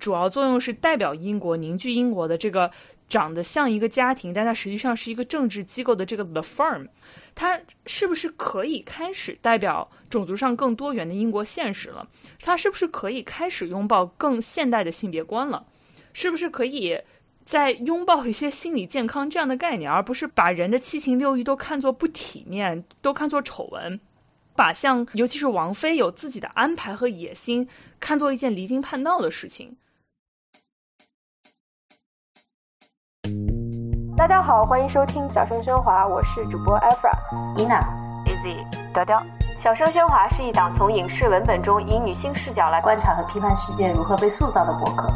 主要作用是代表英国、凝聚英国的这个长得像一个家庭，但它实际上是一个政治机构的这个 The Firm，它是不是可以开始代表种族上更多元的英国现实了？它是不是可以开始拥抱更现代的性别观了？是不是可以再拥抱一些心理健康这样的概念，而不是把人的七情六欲都看作不体面，都看作丑闻？把像尤其是王菲有自己的安排和野心，看作一件离经叛道的事情。大家好，欢迎收听《小声喧哗》，我是主播 Efra、Ina、Easy、雕雕。《小声喧哗》是一档从影视文本中以女性视角来观察和批判世界如何被塑造的博客。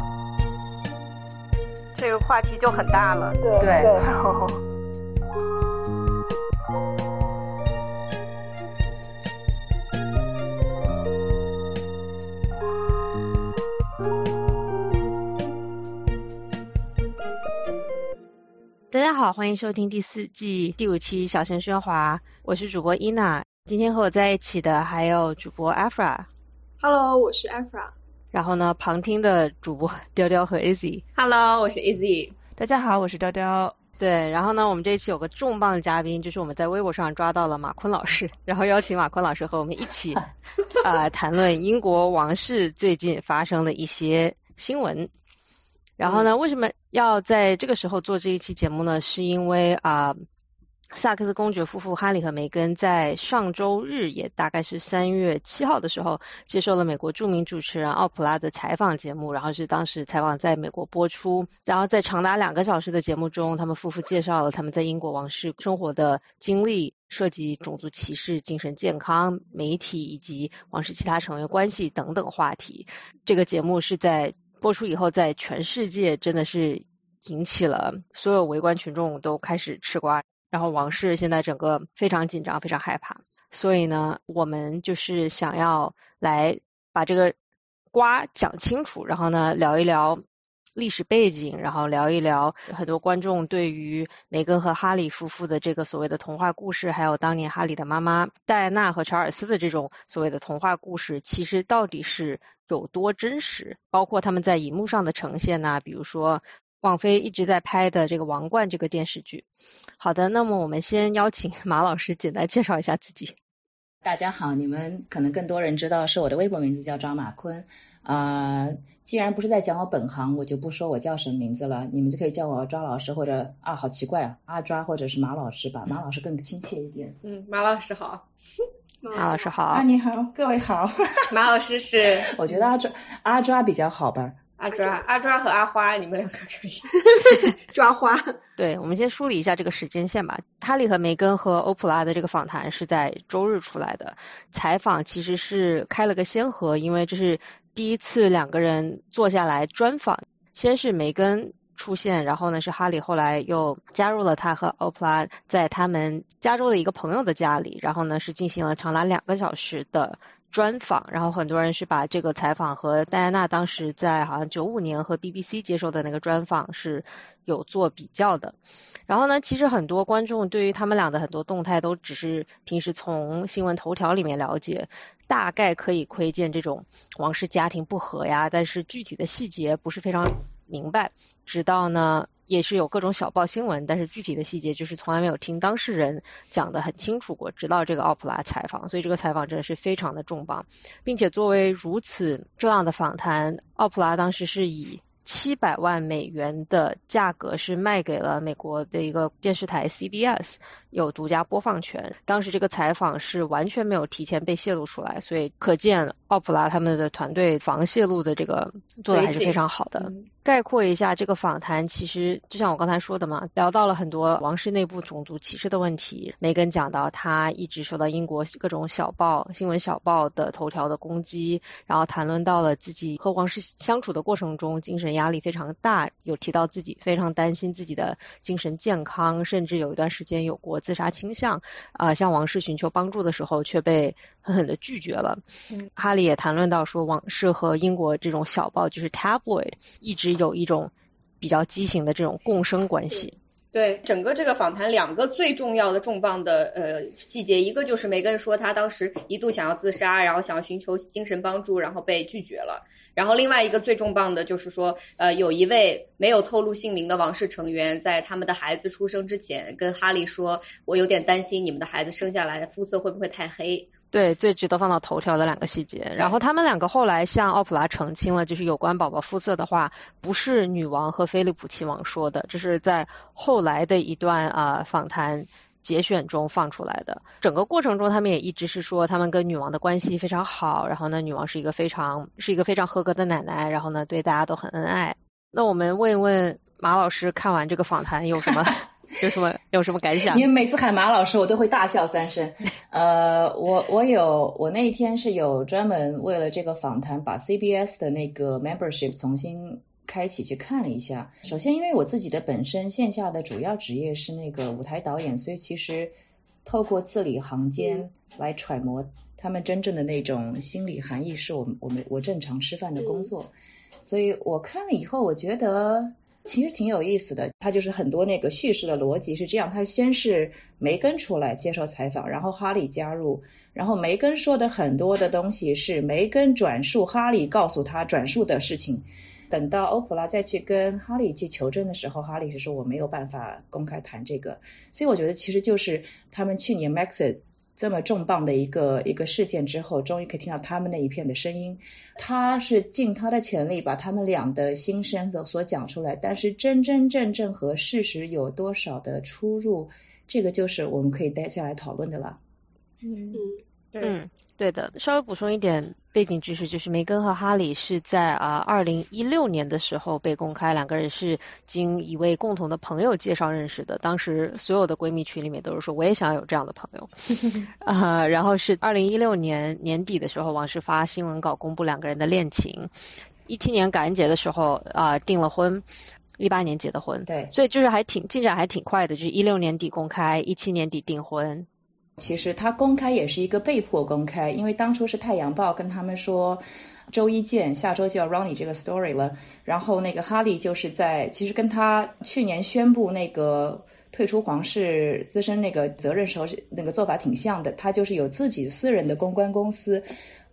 这个话题就很大了，对对。大家好，欢迎收听第四季第五期小声喧哗，我是主播伊娜。今天和我在一起的还有主播 Afra。Hello，我是 Afra。然后呢，旁听的主播 雕雕和 Izzy。Hello，我是 Izzy。大家好，我是雕雕。对，然后呢，我们这一期有个重磅嘉宾，就是我们在微博上抓到了马坤老师，然后邀请马坤老师和我们一起啊 谈论英国王室最近发生的一些新闻。然后呢，为什么要在这个时候做这一期节目呢？是因为啊，萨克斯公爵夫妇哈里和梅根在上周日，也大概是三月七号的时候，接受了美国著名主持人奥普拉的采访节目。然后是当时采访在美国播出，然后在长达两个小时的节目中，他们夫妇介绍了他们在英国王室生活的经历，涉及种族歧视、精神健康、媒体以及王室其他成员关系等等话题。这个节目是在。播出以后，在全世界真的是引起了所有围观群众都开始吃瓜，然后王室现在整个非常紧张，非常害怕。所以呢，我们就是想要来把这个瓜讲清楚，然后呢聊一聊历史背景，然后聊一聊很多观众对于梅根和哈里夫妇的这个所谓的童话故事，还有当年哈里的妈妈戴安娜和查尔斯的这种所谓的童话故事，其实到底是。有多真实？包括他们在荧幕上的呈现呐，比如说王菲一直在拍的这个《王冠》这个电视剧。好的，那么我们先邀请 马老师简单介绍一下自己。大家好，你们可能更多人知道是我的微博名字叫张马坤啊。既然不是在讲我本行，我就不说我叫什么名字了，你们就可以叫我抓老师或者啊，好奇怪啊，阿抓或者是马老师吧，马老师更亲切一点。嗯，马老师好。马老师好啊，你好，各位好。马老师是，我觉得阿抓阿抓比较好吧。阿抓阿抓和阿花，你们两个可以 抓花。对，我们先梳理一下这个时间线吧。哈利和梅根和欧普拉的这个访谈是在周日出来的，采访其实是开了个先河，因为这是第一次两个人坐下来专访。先是梅根。出现，然后呢是哈里，后来又加入了他和奥普拉在他们加州的一个朋友的家里，然后呢是进行了长达两个小时的专访，然后很多人是把这个采访和戴安娜当时在好像九五年和 BBC 接受的那个专访是有做比较的，然后呢其实很多观众对于他们俩的很多动态都只是平时从新闻头条里面了解，大概可以窥见这种王室家庭不和呀，但是具体的细节不是非常。明白，直到呢也是有各种小报新闻，但是具体的细节就是从来没有听当事人讲的很清楚过。直到这个奥普拉采访，所以这个采访真的是非常的重磅，并且作为如此重要的访谈，奥普拉当时是以。七百万美元的价格是卖给了美国的一个电视台 CBS，有独家播放权。当时这个采访是完全没有提前被泄露出来，所以可见奥普拉他们的团队防泄露的这个做的还是非常好的。概括一下这个访谈，其实就像我刚才说的嘛，聊到了很多王室内部种族歧视的问题。梅根讲到他一直受到英国各种小报、新闻小报的头条的攻击，然后谈论到了自己和王室相处的过程中精神压力非常大，有提到自己非常担心自己的精神健康，甚至有一段时间有过自杀倾向。啊，向王室寻求帮助的时候却被狠狠的拒绝了。哈利也谈论到说，王室和英国这种小报就是 tabloid 一直。有一种比较畸形的这种共生关系。对整个这个访谈，两个最重要的重磅的呃细节，一个就是梅根说她当时一度想要自杀，然后想要寻求精神帮助，然后被拒绝了。然后另外一个最重磅的就是说，呃，有一位没有透露姓名的王室成员，在他们的孩子出生之前，跟哈利说：“我有点担心你们的孩子生下来肤色会不会太黑。”对，最值得放到头条的两个细节。然后他们两个后来向奥普拉澄清了，就是有关宝宝肤色的话，不是女王和菲利普亲王说的，这是在后来的一段啊访谈节选中放出来的。整个过程中，他们也一直是说他们跟女王的关系非常好，然后呢，女王是一个非常是一个非常合格的奶奶，然后呢，对大家都很恩爱。那我们问一问马老师，看完这个访谈有什么？有什么有什么感想？你们每次喊马老师，我都会大笑三声。呃，我我有我那一天是有专门为了这个访谈，把 CBS 的那个 membership 重新开启去看了一下。首先，因为我自己的本身线下的主要职业是那个舞台导演，所以其实透过字里行间来揣摩他们真正的那种心理含义，是我我们我正常吃饭的工作。所以我看了以后，我觉得。其实挺有意思的，他就是很多那个叙事的逻辑是这样：他先是梅根出来接受采访，然后哈利加入，然后梅根说的很多的东西是梅根转述哈利告诉他转述的事情。等到欧普拉再去跟哈利去求证的时候，哈利是说我没有办法公开谈这个。所以我觉得其实就是他们去年 Max。这么重磅的一个一个事件之后，终于可以听到他们那一片的声音。他是尽他的全力把他们俩的心声所所讲出来，但是真真正正和事实有多少的出入，这个就是我们可以待下来讨论的了。嗯嗯，嗯。对的，稍微补充一点背景知识，就是梅根和哈里是在啊二零一六年的时候被公开，两个人是经一位共同的朋友介绍认识的。当时所有的闺蜜群里面都是说，我也想有这样的朋友 啊。然后是二零一六年年底的时候，王室发新闻稿公布两个人的恋情。一七年感恩节的时候啊订了婚，一八年结的婚。对，所以就是还挺进展还挺快的，就是一六年底公开，一七年底订婚。其实他公开也是一个被迫公开，因为当初是《太阳报》跟他们说，周一见，下周就要 run 你这个 story 了。然后那个哈利就是在，其实跟他去年宣布那个退出皇室资深那个责任时候，那个做法挺像的。他就是有自己私人的公关公司，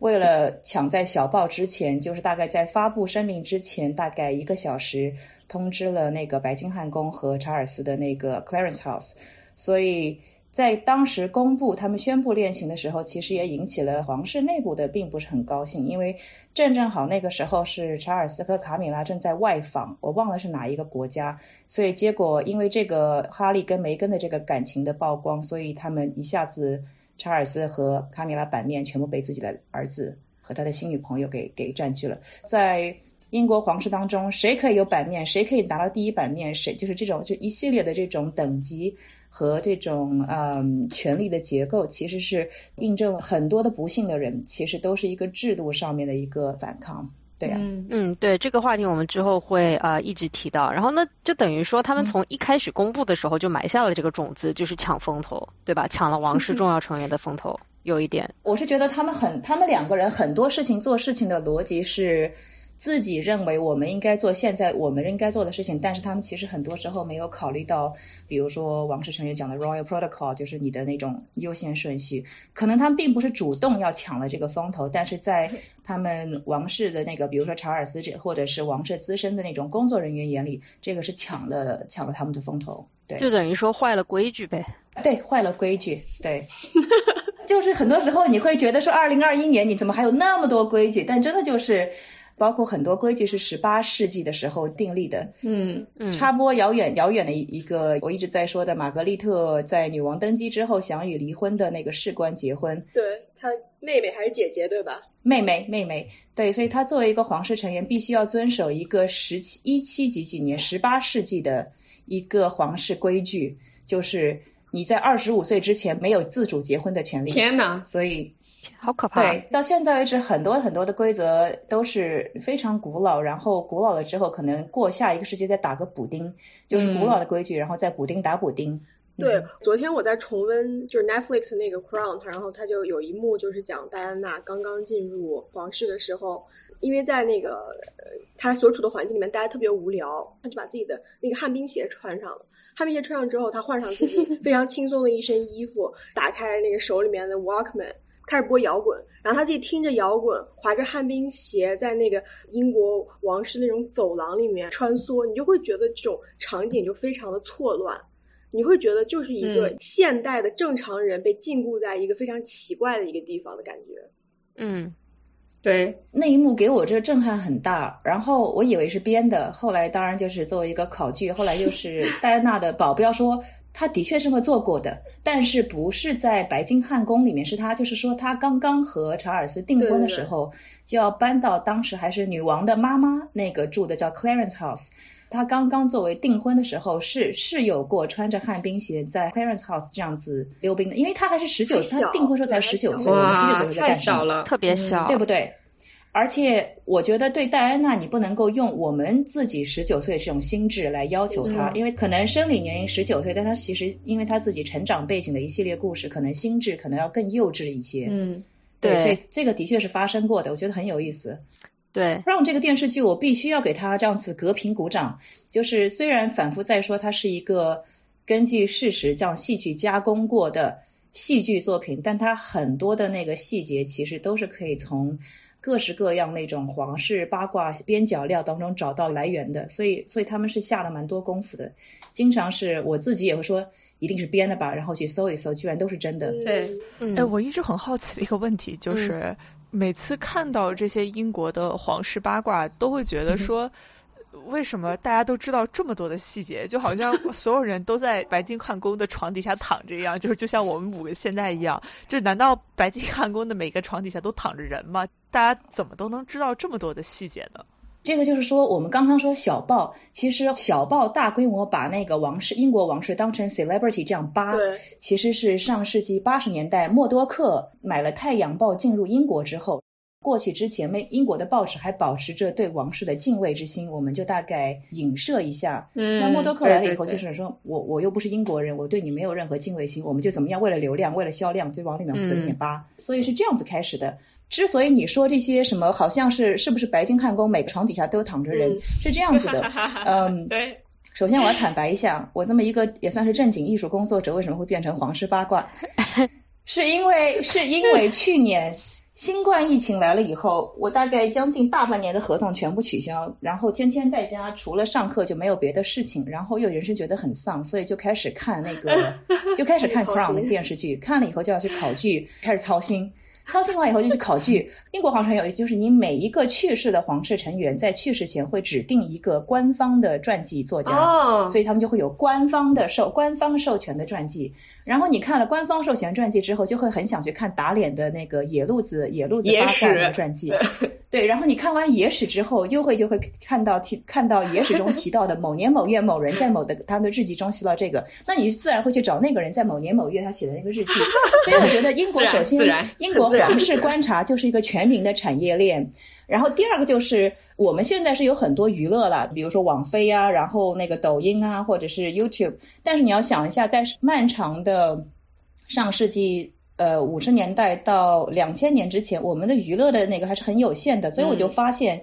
为了抢在小报之前，就是大概在发布声明之前，大概一个小时通知了那个白金汉宫和查尔斯的那个 Clarence House，所以。在当时公布他们宣布恋情的时候，其实也引起了皇室内部的并不是很高兴，因为正正好那个时候是查尔斯和卡米拉正在外访，我忘了是哪一个国家，所以结果因为这个哈利跟梅根的这个感情的曝光，所以他们一下子查尔斯和卡米拉版面全部被自己的儿子和他的新女朋友给给占据了。在英国皇室当中，谁可以有版面，谁可以拿到第一版面，谁就是这种就一系列的这种等级。和这种嗯权力的结构，其实是印证了很多的不幸的人，其实都是一个制度上面的一个反抗，对呀，嗯，对这个话题我们之后会啊一直提到。然后呢，就等于说他们从一开始公布的时候就埋下了这个种子，就是抢风头，对吧？抢了王室 重要成员的风头，有一点。我是觉得他们很，他们两个人很多事情做事情的逻辑是。自己认为我们应该做现在我们应该做的事情，但是他们其实很多时候没有考虑到，比如说王室成员讲的 Royal Protocol，就是你的那种优先顺序。可能他们并不是主动要抢了这个风头，但是在他们王室的那个，比如说查尔斯这或者是王室资深的那种工作人员眼里，这个是抢了抢了他们的风头。对，就等于说坏了规矩呗。对，坏了规矩。对，就是很多时候你会觉得说，二零二一年你怎么还有那么多规矩？但真的就是。包括很多规矩是十八世纪的时候订立的，嗯嗯，插播遥远遥远的一一个我一直在说的玛格丽特在女王登基之后想与离婚的那个士官结婚，对她妹妹还是姐姐对吧？妹妹妹妹，对，所以她作为一个皇室成员，必须要遵守一个十七一七几几年十八世纪的一个皇室规矩，就是你在二十五岁之前没有自主结婚的权利。天哪！所以。好可怕！对，到现在为止，很多很多的规则都是非常古老，然后古老了之后，可能过下一个世纪再打个补丁，就是古老的规矩，然后再补丁打补丁。对，昨天我在重温就是 Netflix 那个 Crown，然后他就有一幕就是讲戴安娜刚刚进入皇室的时候，因为在那个呃他所处的环境里面待得特别无聊，他就把自己的那个旱冰鞋穿上了。旱冰鞋穿上之后，他换上自己 非常轻松的一身衣服，打开那个手里面的 Walkman，开始播摇滚。然后他自己听着摇滚，滑着旱冰鞋，在那个英国王室那种走廊里面穿梭，你就会觉得这种场景就非常的错乱。你会觉得就是一个现代的正常人被禁锢在一个非常奇怪的一个地方的感觉。嗯，对，那一幕给我这个震撼很大，然后我以为是编的，后来当然就是作为一个考据，后来又是戴安娜的保镖说他的确这么做过的，但是不是在白金汉宫里面，是他就是说他刚刚和查尔斯订婚的时候就要搬到当时还是女王的妈妈那个住的叫 Clarence House。他刚刚作为订婚的时候，是是有过穿着旱冰鞋在 Clarence House 这样子溜冰的，因为他还是十九，他订婚时候才十九岁，我们十九岁在干什么？了，特别小，对不对？而且我觉得对戴安娜，你不能够用我们自己十九岁这种心智来要求她，因为可能生理年龄十九岁，但她其实因为她自己成长背景的一系列故事，可能心智可能要更幼稚一些。嗯，对，所以这个的确是发生过的，我觉得很有意思。对，让这个电视剧，我必须要给他这样子隔屏鼓掌。就是虽然反复在说它是一个根据事实这样戏剧加工过的戏剧作品，但它很多的那个细节其实都是可以从各式各样那种皇室八卦边角料当中找到来源的。所以，所以他们是下了蛮多功夫的。经常是我自己也会说一定是编的吧，然后去搜一搜，居然都是真的。对，哎，我一直很好奇的一个问题就是。每次看到这些英国的皇室八卦，都会觉得说，为什么大家都知道这么多的细节？就好像 所有人都在白金汉宫的床底下躺着一样，就是就像我们五个现在一样。就难道白金汉宫的每个床底下都躺着人吗？大家怎么都能知道这么多的细节呢？这个就是说，我们刚刚说小报，其实小报大规模把那个王室、英国王室当成 celebrity 这样扒，其实是上世纪八十年代默多克买了《太阳报》进入英国之后，过去之前，美英国的报纸还保持着对王室的敬畏之心，我们就大概影射一下。嗯，那默多克来了以后，就是说我我又不是英国人，我对你没有任何敬畏心，我们就怎么样，为了流量，为了销量，就往里面死里面扒，所以是这样子开始的。之所以你说这些什么，好像是是不是白金汉宫每个床底下都躺着人，是这样子的。嗯，对。首先我要坦白一下，我这么一个也算是正经艺术工作者，为什么会变成皇室八卦？是因为是因为去年新冠疫情来了以后，我大概将近大半年的合同全部取消，然后天天在家，除了上课就没有别的事情，然后又人生觉得很丧，所以就开始看那个，就开始看 Crown 的电视剧，看了以后就要去考据，开始操心。操心完以后就去考据。英国皇室有意思，就是你每一个去世的皇室成员在去世前会指定一个官方的传记作家，所以他们就会有官方的授官方授权的传记。然后你看了官方授权传记之后，就会很想去看打脸的那个野路子野路子八卦的传记。对，然后你看完野史之后，又会就会看到提看到野史中提到的某年某月某人在某的他的日记中写到这个，那你自然会去找那个人在某年某月他写的那个日记。所以我觉得英国首先英国皇室观察就是一个全民的产业链。然后第二个就是我们现在是有很多娱乐了，比如说网飞啊，然后那个抖音啊，或者是 YouTube。但是你要想一下，在漫长的上世纪呃五十年代到两千年之前，我们的娱乐的那个还是很有限的。所以我就发现，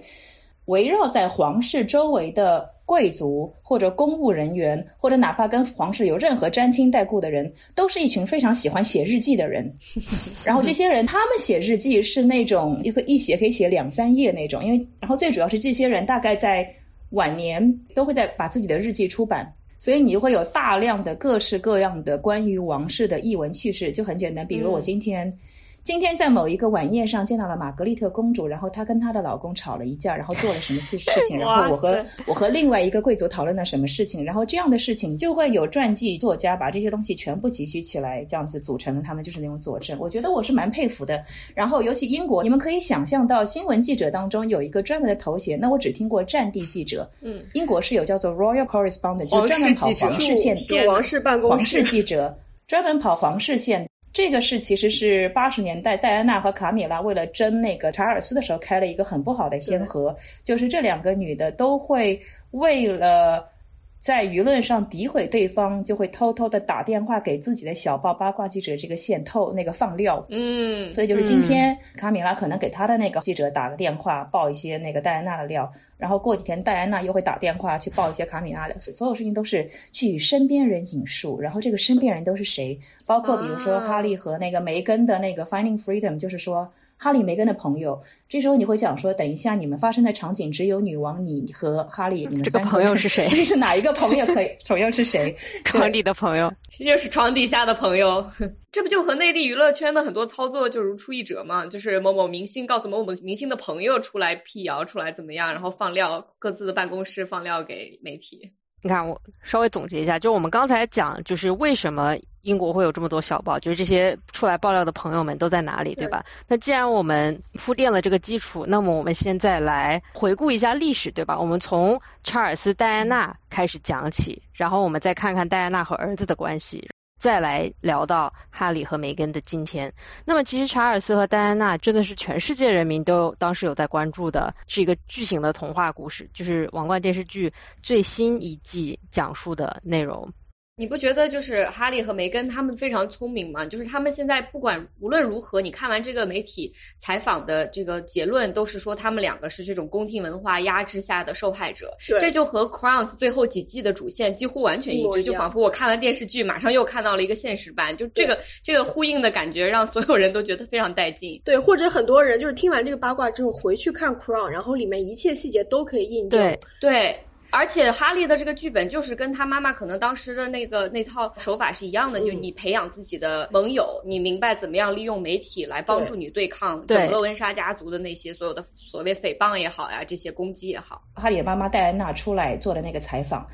围绕在皇室周围的。贵族或者公务人员，或者哪怕跟皇室有任何沾亲带故的人，都是一群非常喜欢写日记的人。然后这些人，他们写日记是那种一个一写可以写两三页那种，因为然后最主要是这些人大概在晚年都会在把自己的日记出版，所以你就会有大量的各式各样的关于王室的译文趣事。就很简单，比如我今天。今天在某一个晚宴上见到了玛格丽特公主，然后她跟她的老公吵了一架，然后做了什么事事情，然后我和我和另外一个贵族讨论了什么事情，然后这样的事情就会有传记作家把这些东西全部集聚起来，这样子组成了他们就是那种佐证。我觉得我是蛮佩服的。然后尤其英国，你们可以想象到新闻记者当中有一个专门的头衔，那我只听过战地记者。嗯，英国是有叫做 Royal Correspondent，就专门跑皇室线、王室办公室、皇室记者，专门跑皇室线。这个是其实是八十年代戴安娜和卡米拉为了争那个查尔斯的时候开了一个很不好的先河，就是这两个女的都会为了在舆论上诋毁对方，就会偷偷的打电话给自己的小报八卦记者这个线透那个放料。嗯，所以就是今天卡米拉可能给他的那个记者打个电话爆一些那个戴安娜的料，然后过几天戴安娜又会打电话去报一些卡米拉的，所有事情都是据身边人引述，然后这个身边人都是谁？包括比如说啊哈利和那个梅根的那个 Finding Freedom，就是说。哈利梅根的朋友，这时候你会想说，等一下你们发生的场景只有女王你和哈利，你们这个三朋友是谁 这是哪一个朋友可以？朋友是谁？床底的朋友，又是床底下的朋友，这不就和内地娱乐圈的很多操作就如出一辙吗？就是某某明星告诉某某明星的朋友出来辟谣，出来怎么样，然后放料，各自的办公室放料给媒体。你看，我稍微总结一下，就我们刚才讲，就是为什么英国会有这么多小报，就是这些出来爆料的朋友们都在哪里，对吧？那既然我们铺垫了这个基础，那么我们现在来回顾一下历史，对吧？我们从查尔斯·戴安娜开始讲起，然后我们再看看戴安娜和儿子的关系。再来聊到哈里和梅根的今天，那么其实查尔斯和戴安娜真的是全世界人民都当时有在关注的，是一个巨型的童话故事，就是《王冠》电视剧最新一季讲述的内容。你不觉得就是哈利和梅根他们非常聪明吗？就是他们现在不管无论如何，你看完这个媒体采访的这个结论，都是说他们两个是这种宫廷文化压制下的受害者。对这就和 Crowns 最后几季的主线几乎完全一致，就仿佛我看完电视剧，马上又看到了一个现实版，就这个这个呼应的感觉，让所有人都觉得非常带劲。对，或者很多人就是听完这个八卦之后回去看 Crown，然后里面一切细节都可以印证。对，对。而且哈利的这个剧本就是跟他妈妈可能当时的那个那套手法是一样的，嗯就你培养自己的盟友，你明白怎么样利用媒体来帮助你对抗整个温莎家族的那些所有的所谓诽谤也好呀，这些攻击也好。哈利的妈妈戴安娜出来做的那个采访，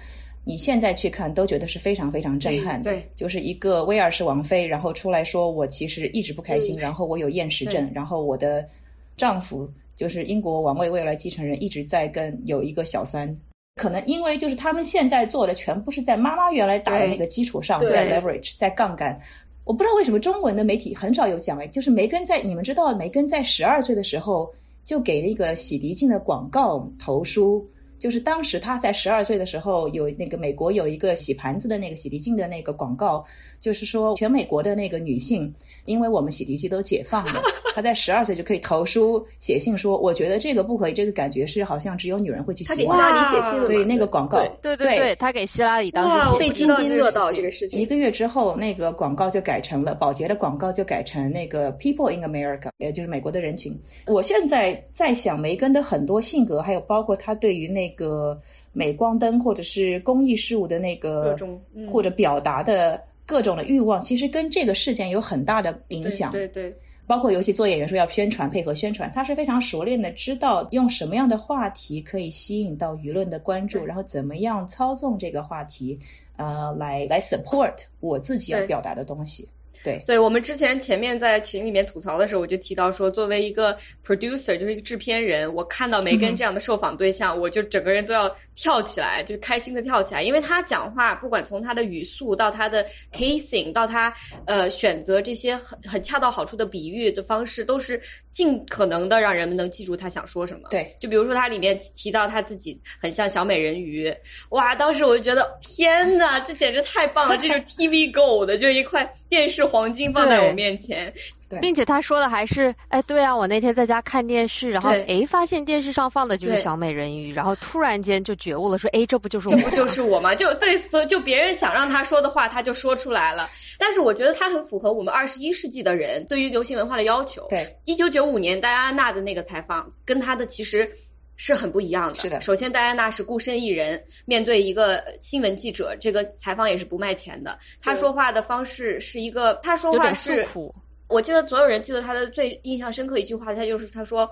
你现在去看都觉得是非常非常震撼的。对对就是一个威尔士王妃，然后出来说我其实一直不开心，嗯然后我有厌食症，然后我的丈夫就是英国王位未来继承人一直在跟有一个小三。可能因为就是他们现在做的全部是在妈妈原来打的那个基础上，在 leverage，在杠杆。我不知道为什么中文的媒体很少有讲哎，就是梅根在你们知道梅根在十二岁的时候就给了一个洗涤剂的广告投书，就是当时他在十二岁的时候有那个美国有一个洗盘子的那个洗涤精的那个广告，就是说全美国的那个女性，因为我们洗涤剂都解放了，她在十二岁就可以投书写信说，我觉得这个不可以，这个感觉是好像只有女人会去洗碗他给希拉里写信了，所以那个广告对对对对，他给希拉里当时写信被津津乐道这个事情一。个月之后，那个广告就改成了保洁的广告，就改成那个 People in America，也就是美国的人群。我现在在想梅根的很多性格，还有包括他对于那个镁光灯或者是公益事务的那各个种嗯或者表达的各种的欲望，其实跟这个事件有很大的影响。对对对，包括尤其做演员说要宣传，配合宣传，他是非常熟练的，知道用什么样的话题可以吸引到舆论的关注，然后怎么样操纵这个话题，呃，来来 support 我自己要表达的东西。对，对我们之前前面在群里面吐槽的时候，我就提到说，作为一个 producer，就是一个制片人，我看到梅根这样的受访对象，我就整个人都要跳起来，就开心的跳起来，因为他讲话，不管从他的语速到他的 pacing，到他呃选择这些很很恰到好处的比喻的方式，都是尽可能的让人们能记住他想说什么。对，就比如说他里面提到他自己很像小美人鱼，哇，当时我就觉得天哪，这简直太棒了，这就是 TV Gold，就一块电视黄金放在我面前。并且他说的还是，哎，对啊，我那天在家看电视，然后对哎，发现电视上放的就是小美人鱼，然后突然间就觉悟了，说，哎，这不就是我吗？这不就是我吗？就对，所以就别人想让他说的话，他就说出来了。但是我觉得他很符合我们二十一世纪的人对于流行文化的要求。对，一九九五年戴安娜的那个采访，跟他的其实是很不一样的。是的首先戴安娜是孤身一人面对一个新闻记者，这个采访也是不卖钱的。她说话的方式是一个，她说话是苦，我记得所有人记得她的最印象深刻一句话，她就是她说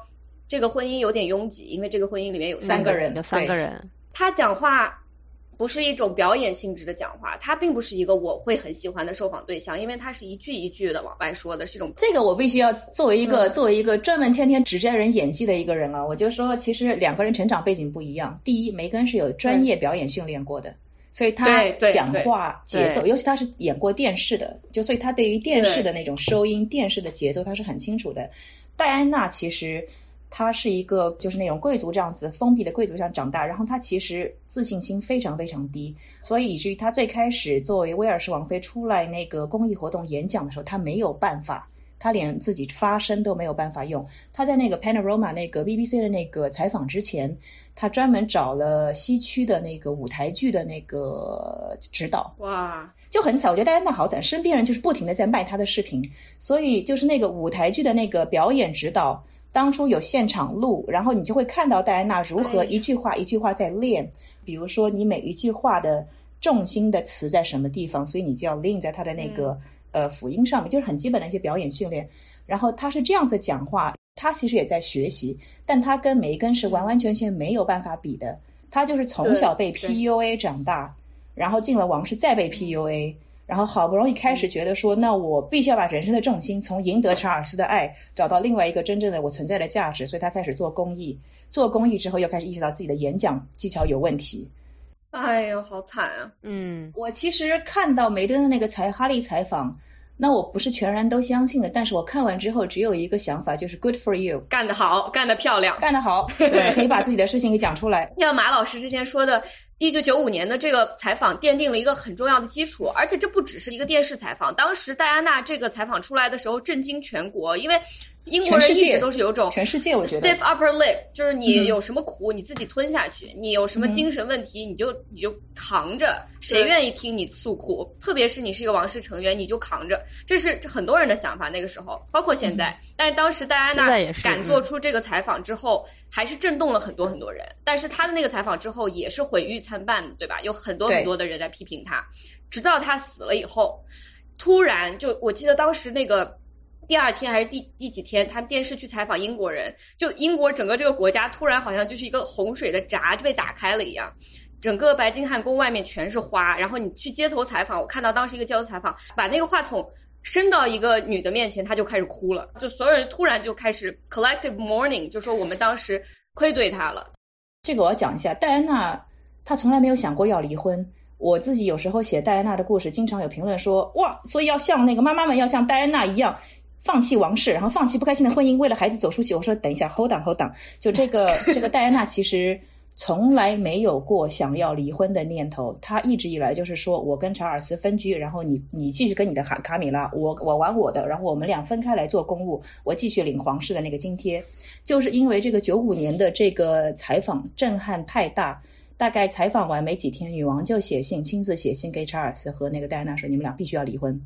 这个婚姻有点拥挤，因为这个婚姻里面有三个人有三个人，她讲话不是一种表演性质的讲话，他并不是一个我会很喜欢的受访对象，因为他是一句一句的往外说的，是一种这个我必须要作为一个、嗯作为一个专门天天指摘人演技的一个人啊，我就说，其实两个人成长背景不一样。第一，梅根是有专业表演训练过的，所以他讲话节奏，尤其他是演过电视的，就所以他对于电视的那种收音、电视的节奏他是很清楚的。戴安娜其实。他是一个就是那种贵族这样子封闭的贵族上长大，然后他其实自信心非常非常低，所以以至于他最开始作为威尔士王妃出来那个公益活动演讲的时候，他没有办法。他连自己发声都没有办法用。他在那个 Panorama 那个 BBC 的那个采访之前，他专门找了西区的那个舞台剧的那个指导。哇，就很惨。我觉得戴安娜好惨，身边人就是不停的在卖他的视频，所以就是那个舞台剧的那个表演指导，当初有现场录，然后你就会看到戴安娜如何一句话一句话在练。比如说你每一句话的重心的词在什么地方，所以你就要 lean 在他的那个。呃，辅音上面就是很基本的一些表演训练。然后他是这样子讲话，他其实也在学习，但他跟梅根是完完全全没有办法比的。他就是从小被 PUA 长大，然后进了王室再被 PUA，然后好不容易开始觉得说，那我必须要把人生的重心从赢得查尔斯的爱，找到另外一个真正的我存在的价值，所以他开始做公益。做公益之后，又开始意识到自己的演讲技巧有问题。哎呦，好惨啊！嗯，我其实看到梅登的那个采哈利采访，那我不是全然都相信的，但是我看完之后只有一个想法，就是 good for you，干得好，干得漂亮，干得好，对，可以把自己的事情给讲出来。像马老师之前说的。一九九五年的这个采访奠定了一个很重要的基础，而且这不只是一个电视采访。当时戴安娜这个采访出来的时候，震惊全国，因为英国人一直都是有种全世界我觉得 stiff upper lip，就是你有什么苦你自己吞下去，你有什么精神问题你就你就扛着，谁愿意听你诉苦？特别是你是一个王室成员，你就扛着，这是很多人的想法。那个时候，包括现在，但是当时戴安娜敢做出这个采访之后。还是震动了很多很多人，但是他的那个采访之后也是毁誉参半的，对吧？有很多很多的人在批评他，直到他死了以后，突然就我记得当时那个第二天还是第第几天，他们电视去采访英国人，就英国整个这个国家突然好像就是一个洪水的闸就被打开了一样，整个白金汉宫外面全是花，然后你去街头采访，我看到当时一个街头采访把那个话筒。伸到一个女的面前，她就开始哭了，就所有人突然就开始 collective mourning，就说我们当时愧对她了。这个我要讲一下，戴安娜她从来没有想过要离婚。我自己有时候写戴安娜的故事，经常有评论说，哇，所以要像那个妈妈们要像戴安娜一样，放弃王室，然后放弃不开心的婚姻，为了孩子走出去。我说等一下，hold on，hold on，就这个 这个戴安娜其实。从来没有过想要离婚的念头，她一直以来就是说我跟查尔斯分居，然后你你继续跟你的卡卡米拉，我我玩我的，然后我们俩分开来做公务，我继续领皇室的那个津贴。就是因为这个九五年的这个采访震撼太大，大概采访完没几天，女王就写信亲自写信给查尔斯和那个戴安娜说，你们俩必须要离婚，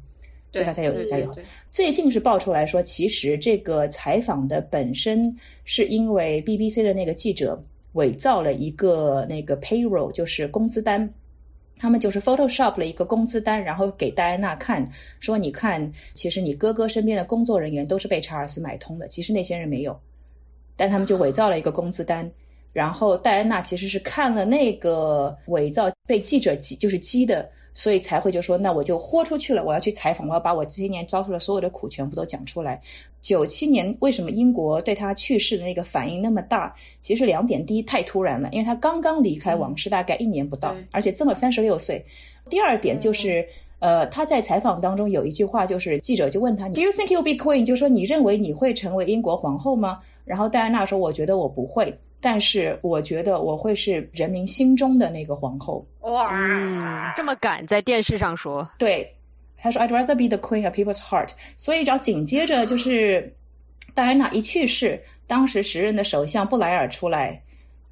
所以他才有加油。最近是爆出来说，其实这个采访的本身是因为 BBC 的那个记者。伪造了一个那个 payroll，就是工资单，他们就是 Photoshop 了一个工资单，然后给戴安娜看，说你看，其实你哥哥身边的工作人员都是被查尔斯买通的，其实那些人没有，但他们就伪造了一个工资单，然后戴安娜其实是看了那个伪造被记者激就是激的。所以才会就说，那我就豁出去了，我要去采访，我要把我这些年遭受的所有的苦全部都讲出来。九七年为什么英国对他去世的那个反应那么大？其实两点：第一，太突然了，因为他刚刚离开王室大概一年不到，而且这么三十六岁；第二点就是，呃，他在采访当中有一句话，就是记者就问他：“Do you think you'll be queen？” 就说你认为你会成为英国皇后吗？然后戴安娜说：“我觉得我不会。”但是我觉得我会是人民心中的那个皇后。哇，这么敢在电视上说？对，他说 I'd rather be the queen of people's heart。所以，只要紧接着就是戴安娜一去世，当时时任的首相布莱尔出来，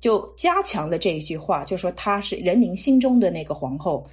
就加强了这一句话，就说她是人民心中的那个皇后。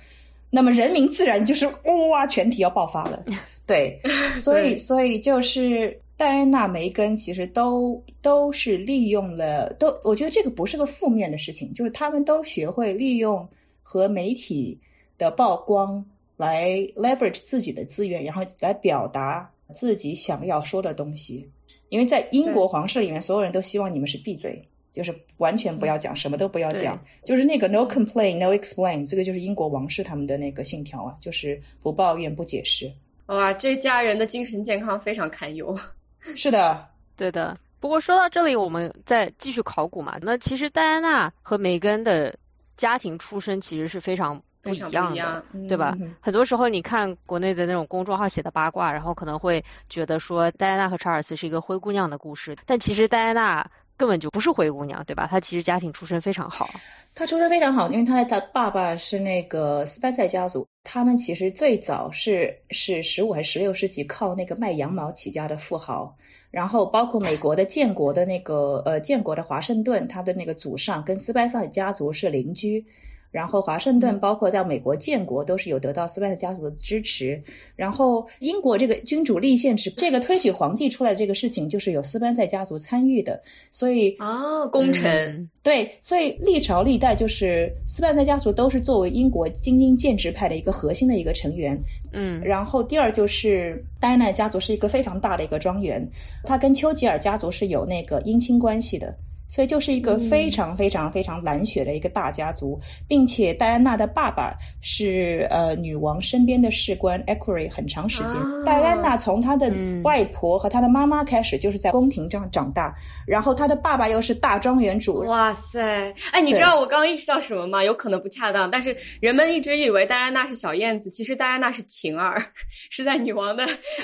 那么人民自然就是哇，全体要爆发了。对，所以，所以就是。戴安娜、梅根其实都都是利用了，都我觉得这个不是个负面的事情，就是他们都学会利用和媒体的曝光来 leverage 自己的资源，然后来表达自己想要说的东西。因为在英国皇室里面，所有人都希望你们是闭嘴，就是完全不要讲，什么都不要讲，就是那个 no complain, no explain，这个就是英国王室他们的那个信条啊，就是不抱怨、不解释。哇，这家人的精神健康非常堪忧。是的，对的。不过说到这里，我们再继续考古嘛。那其实戴安娜和梅根的家庭出身其实是非常不一样的，对吧？很多时候你看国内的那种公众号写的八卦，然后可能会觉得说戴安娜和查尔斯是一个灰姑娘的故事，但其实戴安娜。根本就不是灰姑娘，对吧？她其实家庭出身非常好。她出身非常好，因为她的爸爸是那个斯班塞家族，他们其实最早是是十五还是十六世纪靠那个卖羊毛起家的富豪。然后包括美国的建国的那个呃建国的华盛顿，他的那个祖上跟斯班塞家族是邻居。然后华盛顿包括在美国建国都是有得到斯班塞家族的支持。然后英国这个君主立宪制，这个推举皇帝出来这个事情，就是有斯班塞家族参与的。所以啊，功臣对，所以历朝历代就是斯班塞家族都是作为英国精英建制派的一个核心的一个成员。嗯，然后第二就是戴安娜家族是一个非常大的一个庄园，它跟丘吉尔家族是有那个姻亲关系的。所以就是一个非常非常非常蓝血的一个大家族，并且戴安娜的爸爸是呃女王身边的士官 Equerry 很长时间。戴安娜从她的外婆和她的妈妈开始就是在宫廷上长大，然后她的爸爸又是大庄园主。哇塞！哎，你知道我刚刚意识到什么吗？有可能不恰当，但是人们一直以为戴安娜是小燕子，其实戴安娜是晴儿，是在女王的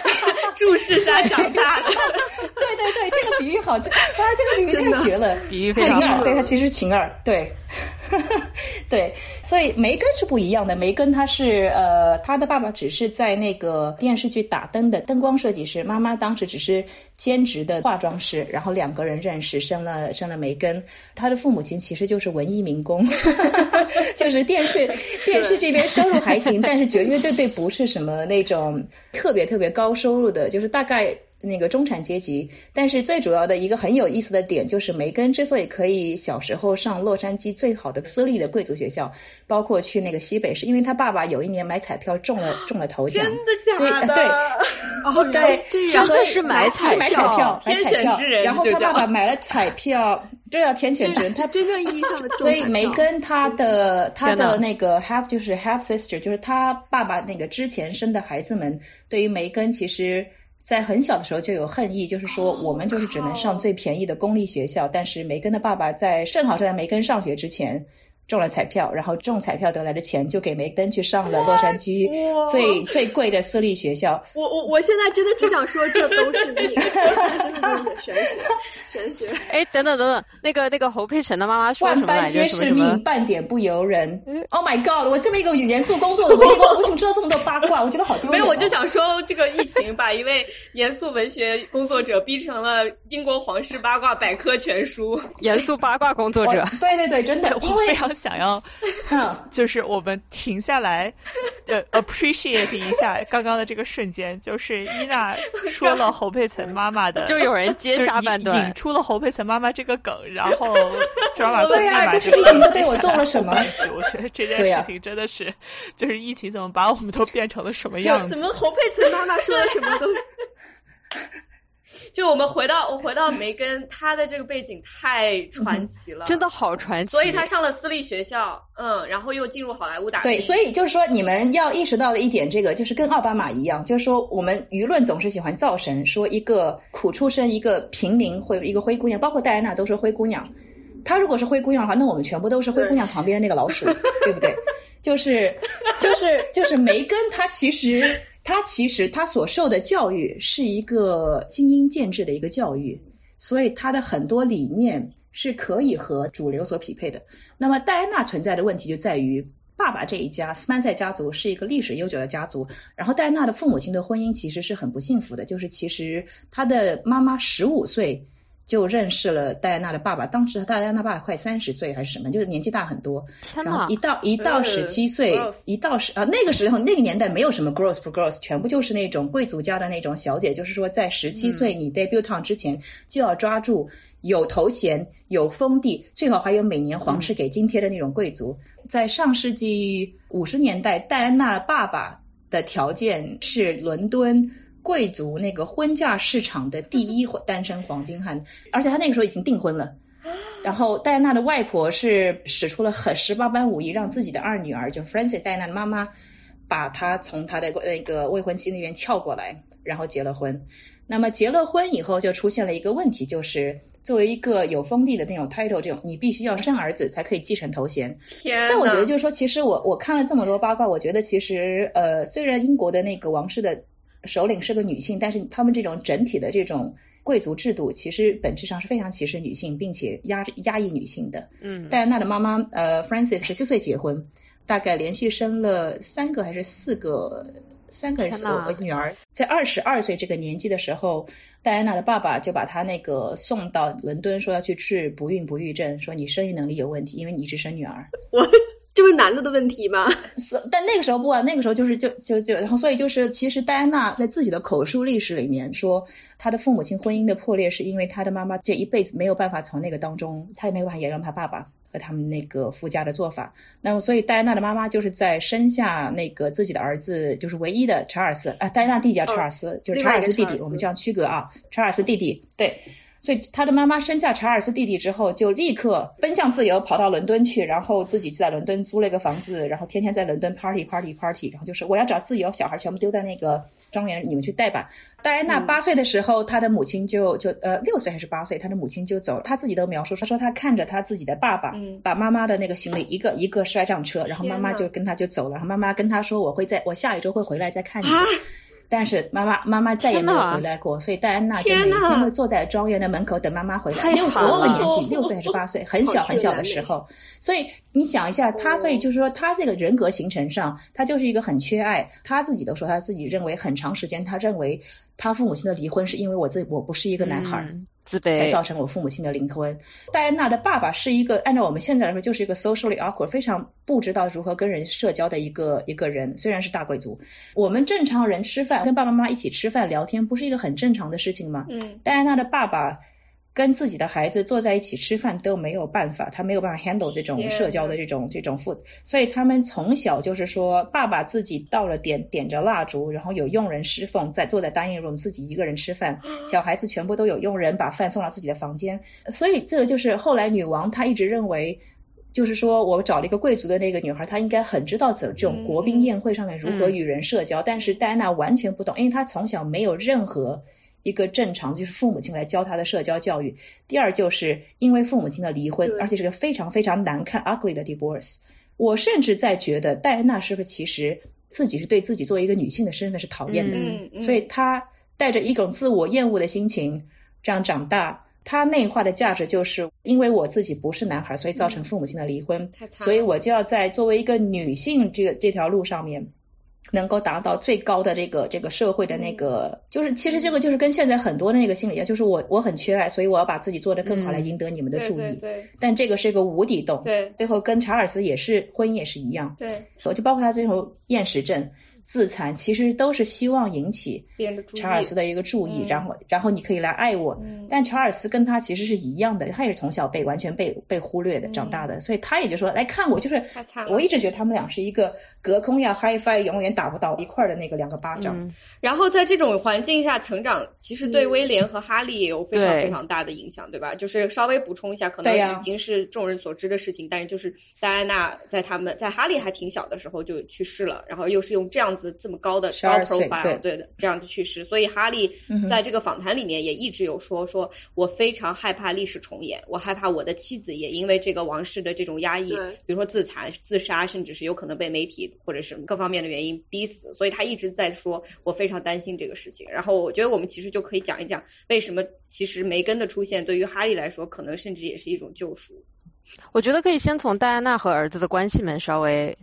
注视下长大的。对对对，这个比喻好，这啊这个比喻太绝了。比喻非常好，对他其实晴儿，对，对，所以梅根是不一样的。梅根他是呃，他的爸爸只是在那个电视剧打灯的灯光设计师，妈妈当时只是兼职的化妆师，然后两个人认识，生了生了梅根。他的父母亲其实就是文艺民工，就是电视 电视这边收入还行，但是绝绝对对不是什么那种特别特别高收入的，就是大概。那个中产阶级，但是最主要的一个很有意思的点就是，梅根之所以可以小时候上洛杉矶最好的私立的贵族学校，包括去那个西北，是因为他爸爸有一年买彩票中了中了头奖，真的假的？对，哦，对，这样，真的是买彩票，买彩票，然后他爸爸买了彩票，这叫天选之人，他真正意义上的。所以梅根他的他的那个 half 就是 half sister，就是他爸爸那个之前生的孩子们，对于梅根其实。在很小的时候就有恨意，就是说我们就是只能上最便宜的公立学校。但是梅根的爸爸在正好是在梅根上学之前。中了彩票，然后中彩票得来的钱就给梅根去上了洛杉矶最最贵的私立学校。我我我现在真的只想说，这都是命，真的玄学玄学。哎，等等等等，那个那个侯佩岑的妈妈说什么来着？万般皆是命，半点不由人。Oh my god！我这么一个严肃工作的，我为什么知道这么多八卦？我觉得好丢脸。没有，我就想说，这个疫情把一位严肃文学工作者逼成了英国皇室八卦百科全书。严肃八卦工作者。对对对，真的，我非常。想要 就是我们停下来，呃，appreciate 一下刚刚的这个瞬间，就是伊娜说了侯佩岑妈妈的，就有人接下半段，引出了侯佩岑妈妈这个梗，然后 转马对呀，就是疫情都对我做了什么？我觉得这件事情真的是，就是疫情怎么把我们都变成了什么样子？怎么侯佩岑妈妈说了什么都？就我们回到我回到梅根，她的这个背景太传奇了，真的好传奇。所以她上了私立学校，嗯，然后又进入好莱坞打对，所以就是说你们要意识到的一点，这个就是跟奥巴马一样，就是说我们舆论总是喜欢造神，说一个苦出身、一个平民或一个灰姑娘，包括戴安娜都是灰姑娘。她如果是灰姑娘的话，那我们全部都是灰姑娘旁边那个老鼠，对不对？就是就是就是梅根，她其实。他其实他所受的教育是一个精英建制的一个教育，所以他的很多理念是可以和主流所匹配的。那么戴安娜存在的问题就在于，爸爸这一家斯潘塞家族是一个历史悠久的家族，然后戴安娜的父母亲的婚姻其实是很不幸福的，就是其实她的妈妈十五岁。就认识了戴安娜的爸爸，当时戴安娜爸爸快三十岁还是什么，就是年纪大很多。然后一到一到十七岁，一到十啊那个时候那个年代没有什么 girls for girls，全部就是那种贵族家的那种小姐，就是说在十七岁你 debut on 之前就要抓住有头衔、有封地，最好还有每年皇室给津贴的那种贵族。在上世纪五十年代，戴安娜爸爸的条件是伦敦。贵族那个婚嫁市场的第一单身黄金汉，而且他那个时候已经订婚了。然后戴安娜的外婆是使出了很十八般武艺，让自己的二女儿就 f r a n c i s 戴安娜的妈妈，把她从她的那个未婚妻那边撬过来，然后结了婚。那么结了婚以后，就出现了一个问题，就是作为一个有封地的那种 title，这种你必须要生儿子才可以继承头衔。天！但我觉得就是说，其实我我看了这么多八卦，我觉得其实呃，虽然英国的那个王室的。首领是个女性，但是他们这种整体的这种贵族制度其实本质上是非常歧视女性，并且压压抑女性的。嗯，戴安娜的妈妈呃，Francis 十七岁结婚，大概连续生了三个还是四个，三个还是四个女儿。在二十二岁这个年纪的时候，戴安娜的爸爸就把她那个送到伦敦，说要去治不孕不育症，说你生育能力有问题，因为你一直生女儿。我 这不是男的的问题吗？所但那个时候不啊，那个时候就是就就就，然后所以就是，其实戴安娜在自己的口述历史里面说，她的父母亲婚姻的破裂是因为她的妈妈这一辈子没有办法从那个当中，她也没有办法原谅她爸爸和他们那个夫家的做法。那么，所以戴安娜的妈妈就是在生下那个自己的儿子，就是唯一的查尔斯啊，戴安娜弟弟叫查尔斯，就是查尔斯弟弟，我们这样区隔啊，查尔斯弟弟对。所以他的妈妈生下查尔斯弟弟之后，就立刻奔向自由，跑到伦敦去，然后自己就在伦敦租了一个房子，然后天天在伦敦 party party party，然后就是我要找自由，小孩全部丢在那个庄园，你们去带吧。戴安娜八岁的时候，她的母亲就就呃六岁还是八岁，她的母亲就走了。她自己都描述，她说她看着她自己的爸爸嗯把妈妈的那个行李一个一个摔上车，然后妈妈就跟他就走了。然后妈妈跟他说：“我会在我下一周会回来再看你但是妈妈妈妈再也没有回来过，所以戴安娜就每天会坐在庄园的门口等妈妈回来。太六惨了我问年纪，六岁还是八岁，很小很小的时候。所以你想一下，他所以就是说，他这个人格形成上，他就是一个很缺爱。他自己都说，他自己认为很长时间，他认为他父母亲的离婚是因为我自我不是一个男孩自才，造成我父母亲的离婚。戴安娜的爸爸是一个，按照我们现在来说，就是一个 socially awkward，非常不知道如何跟人社交的一个一个人。虽然是大贵族，我们正常人吃饭跟爸爸妈妈一起吃饭聊天，不是一个很正常的事情吗？嗯，戴安娜的爸爸跟自己的孩子坐在一起吃饭都没有办法，他没有办法 handle 这种社交的这种这种负，所以他们从小就是说，爸爸自己到了点点着蜡烛，然后有佣人侍奉，在坐在 dining room 自己一个人吃饭，小孩子全部都有佣人把饭送到自己的房间，所以这个就是后来女王她一直认为。就是说，我找了一个贵族的那个女孩，她应该很知道怎这种国宾宴会上面如何与人社交，但是戴安娜完全不懂，因为她从小没有任何一个正常就是父母亲来教他的社交教育。第二，就是因为父母亲的离婚，而且是个非常非常难看 ugly 的 divorce。我甚至在觉得戴安娜是不是其实自己是对自己作为一个女性的身份是讨厌的，嗯嗯所以她带着一种自我厌恶的心情这样长大。她内化的价值就是因为我自己不是男孩，所以造成父母亲的离婚，所以我就要在作为一个女性这个这条路上面。能够达到最高的这个这个社会的那个，就是其实这个就是跟现在很多的那个心理一样，就是我我很缺爱，所以我要把自己做得更好，嗯来赢得你们的注意。对对但这个是一个无底洞。对最后跟查尔斯也是婚姻也是一样，对，我就包括他最后厌食症、自残，其实都是希望引起别人的注意。查尔斯的一个注意，嗯然后然后你可以来爱我。嗯但查尔斯跟他其实是一样的，他也是从小被完全被被忽略的长大的，所以他也就说来看我，就是我一直觉得他们俩是一个隔空要 high five，永远打不到一块儿的那个两个巴掌。嗯然后在这种环境下成长，其实对嗯威廉和哈利也有非常非常大的影响，对吧？就是稍微补充一下，可能已经是众人所知的事情，但是就是戴安娜在他们在哈利还挺小的时候就去世了，然后又是用这样子这么高的高12岁 profile 对。对的这样的去世，所以哈利在这个访谈里面也一直有说，说我非常害怕历史重演，我害怕我的妻子也因为这个王室的这种压抑，比如说自残、自杀，甚至是有可能被媒体或者是各方面的原因逼死，所以他一直在说，我非常担心这个事情。然后我觉得我们其实就可以讲一讲，为什么其实梅根的出现对于哈利来说，可能甚至也是一种救赎。我觉得可以先从戴安娜和儿子的关系们稍微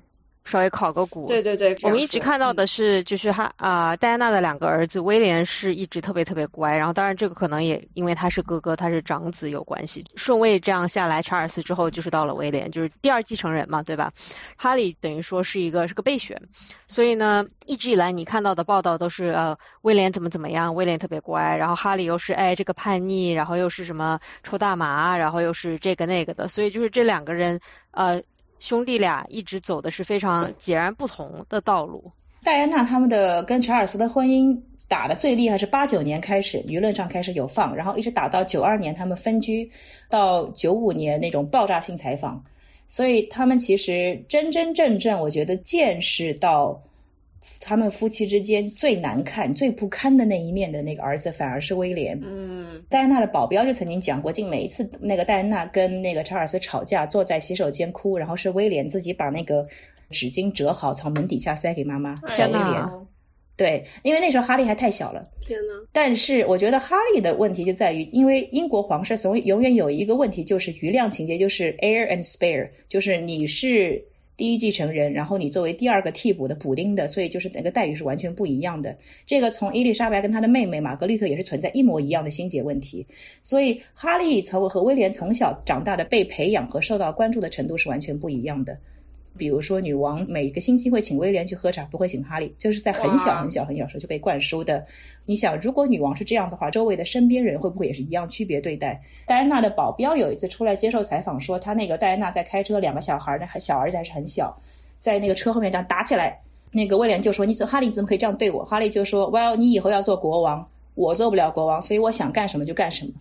稍微考个古。对对对，我们一直看到嗯的是，就是哈啊、戴安娜的两个儿子，威廉是一直特别特别乖，然后当然这个可能也因为他是哥哥，他是长子有关系。顺位这样下来，查尔斯之后就是到了威廉，就是第二继承人嘛，对吧？哈利等于说是一个是个备选，所以呢，一直以来你看到的报道都是呃威廉怎么怎么样，威廉特别乖，然后哈利又是哎这个叛逆，然后又是什么抽大麻，然后又是这个那个的，所以就是这两个人呃兄弟俩一直走的是非常截然不同的道路。戴安娜他们的跟查尔斯的婚姻打的最厉害是八九年开始，舆论上开始有放，然后一直打到九二年他们分居，到九五年那种爆炸性采访，所以他们其实真真正正，我觉得见识到他们夫妻之间最难看、最不堪的那一面的那个儿子，反而是威廉。嗯戴安娜的保镖就曾经讲过，竟每一次那个戴安娜跟那个查尔斯吵架，坐在洗手间哭，然后是威廉自己把那个纸巾折好，从门底下塞给妈妈。小威廉，对，因为那时候哈利还太小了。天呐，但是我觉得哈利的问题就在于，因为英国皇室总永远有一个问题，就是余量情节，就是 heir and spare，就是你是第一继承人，然后你作为第二个替补的补丁的，所以就是那个待遇是完全不一样的。这个从伊丽莎白跟她的妹妹玛格丽特也是存在一模一样的心结问题，所以哈利从和威廉从小长大的被培养和受到关注的程度是完全不一样的。比如说，女王每个星期会请威廉去喝茶，不会请哈利，就是在很小很小很小时候就被灌输的。你想，如果女王是这样的话，周围的身边人会不会也是一样区别对待？戴安娜的保镖有一次出来接受采访，说她那个戴安娜在开车，两个小孩呢，还小儿子还是很小，在那个车后面这样打起来。那个威廉就说：“你怎哈利怎么可以这样对我？”哈利就说：“Well，你以后要做国王，我做不了国王，所以我想干什么就干什么。”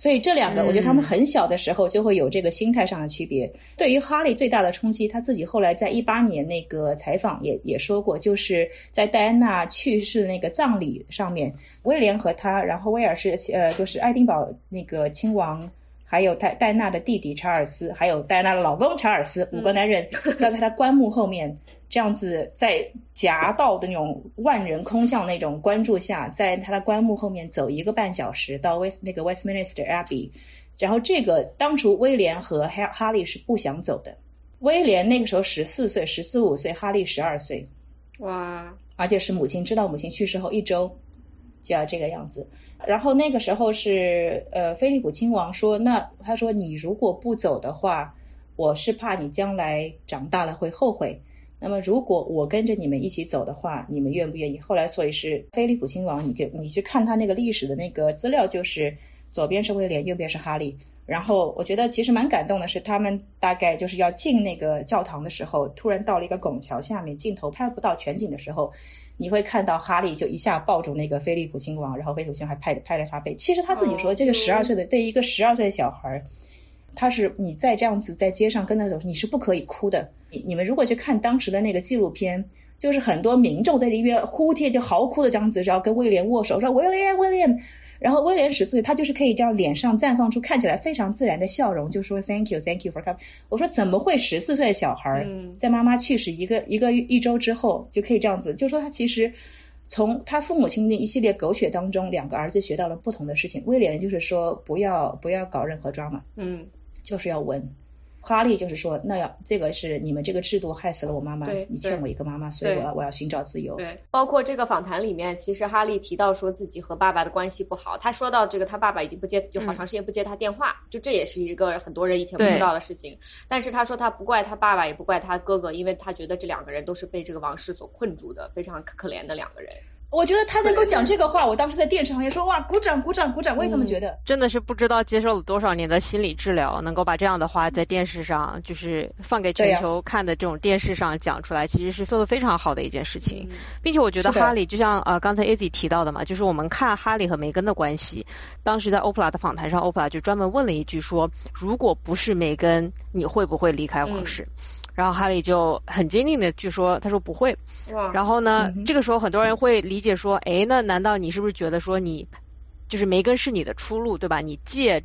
所以这两个，我觉得他们很小的时候就会有这个心态上的区别。对于哈利最大的冲击，他自己后来在一八年那个采访也也说过，就是在戴安娜去世那个葬礼上面，威廉和他，然后威尔士呃就是爱丁堡那个亲王，还有戴戴安娜的弟弟查尔斯，还有戴安娜的老公查尔斯，五个男人要在他棺木后面。这样子在夹道的那种万人空巷那种关注下，在他的棺木后面走一个半小时到 West 那个 Westminster Abbey，然后这个当初威廉和哈哈利是不想走的。威廉那个时候十四岁，十四五岁，哈利十二岁，哇！而且是母亲知道母亲去世后一周就要这个样子。然后那个时候是呃，菲利普亲王说，那他说你如果不走的话，我是怕你将来长大了会后悔。那么，如果我跟着你们一起走的话，你们愿不愿意？后来，所以是菲利普亲王，你给你去看他那个历史的那个资料，就是左边是威廉，右边是哈利。然后，我觉得其实蛮感动的是，他们大概就是要进那个教堂的时候，突然到了一个拱桥下面，镜头拍不到全景的时候，你会看到哈利就一下抱住那个菲利普亲王，然后菲利普亲王还拍拍了他背。其实他自己说，这个十二岁的对一个十二岁的小孩。他是你再这样子在街上跟他走，你是不可以哭的。你你们如果去看当时的那个纪录片，就是很多民众在里边呼天就嚎哭的这样子，然后跟威廉握手，说威廉威廉。然后威廉十四岁，他就是可以这样脸上绽放出看起来非常自然的笑容，就说 Thank you Thank you for coming。我说怎么会十四岁的小孩在妈妈去世一个一个一周之后就可以这样子？就说他其实从他父母亲的一系列狗血当中，两个儿子学到了不同的事情。威廉就是说不要不要搞任何 drama。嗯。就是要闻，哈利就是说，那要这个是你们这个制度害死了我妈妈，你欠我一个妈妈，所以我要我要寻找自由。对，包括这个访谈里面，其实哈利提到说自己和爸爸的关系不好，他说到这个他爸爸已经不接，就好长时间不接他电话，就这也是一个很多人以前不知道的事情。但是他说他不怪他爸爸，也不怪他哥哥，因为他觉得这两个人都是被这个王室所困住的，非常可怜的两个人。我觉得他能够讲这个话，我当时在电视行业说哇，鼓掌鼓掌鼓掌！我也这么觉得，真的是不知道接受了多少年的心理治疗，能够把这样的话在电视上，就是放给全球看的这种电视上讲出来，其实是做的非常好的一件事情。并且我觉得哈利就像呃刚才 A Z 提到的嘛，就是我们看哈利和梅根的关系，当时在欧普拉的访谈上，欧普拉就专门问了一句说，如果不是梅根，你会不会离开皇室？然后哈利就很坚定的去说：“他说不会。”然后呢，这个时候很多人会理解说：“哎，那难道你是不是觉得说你就是梅根是你的出路，对吧？你借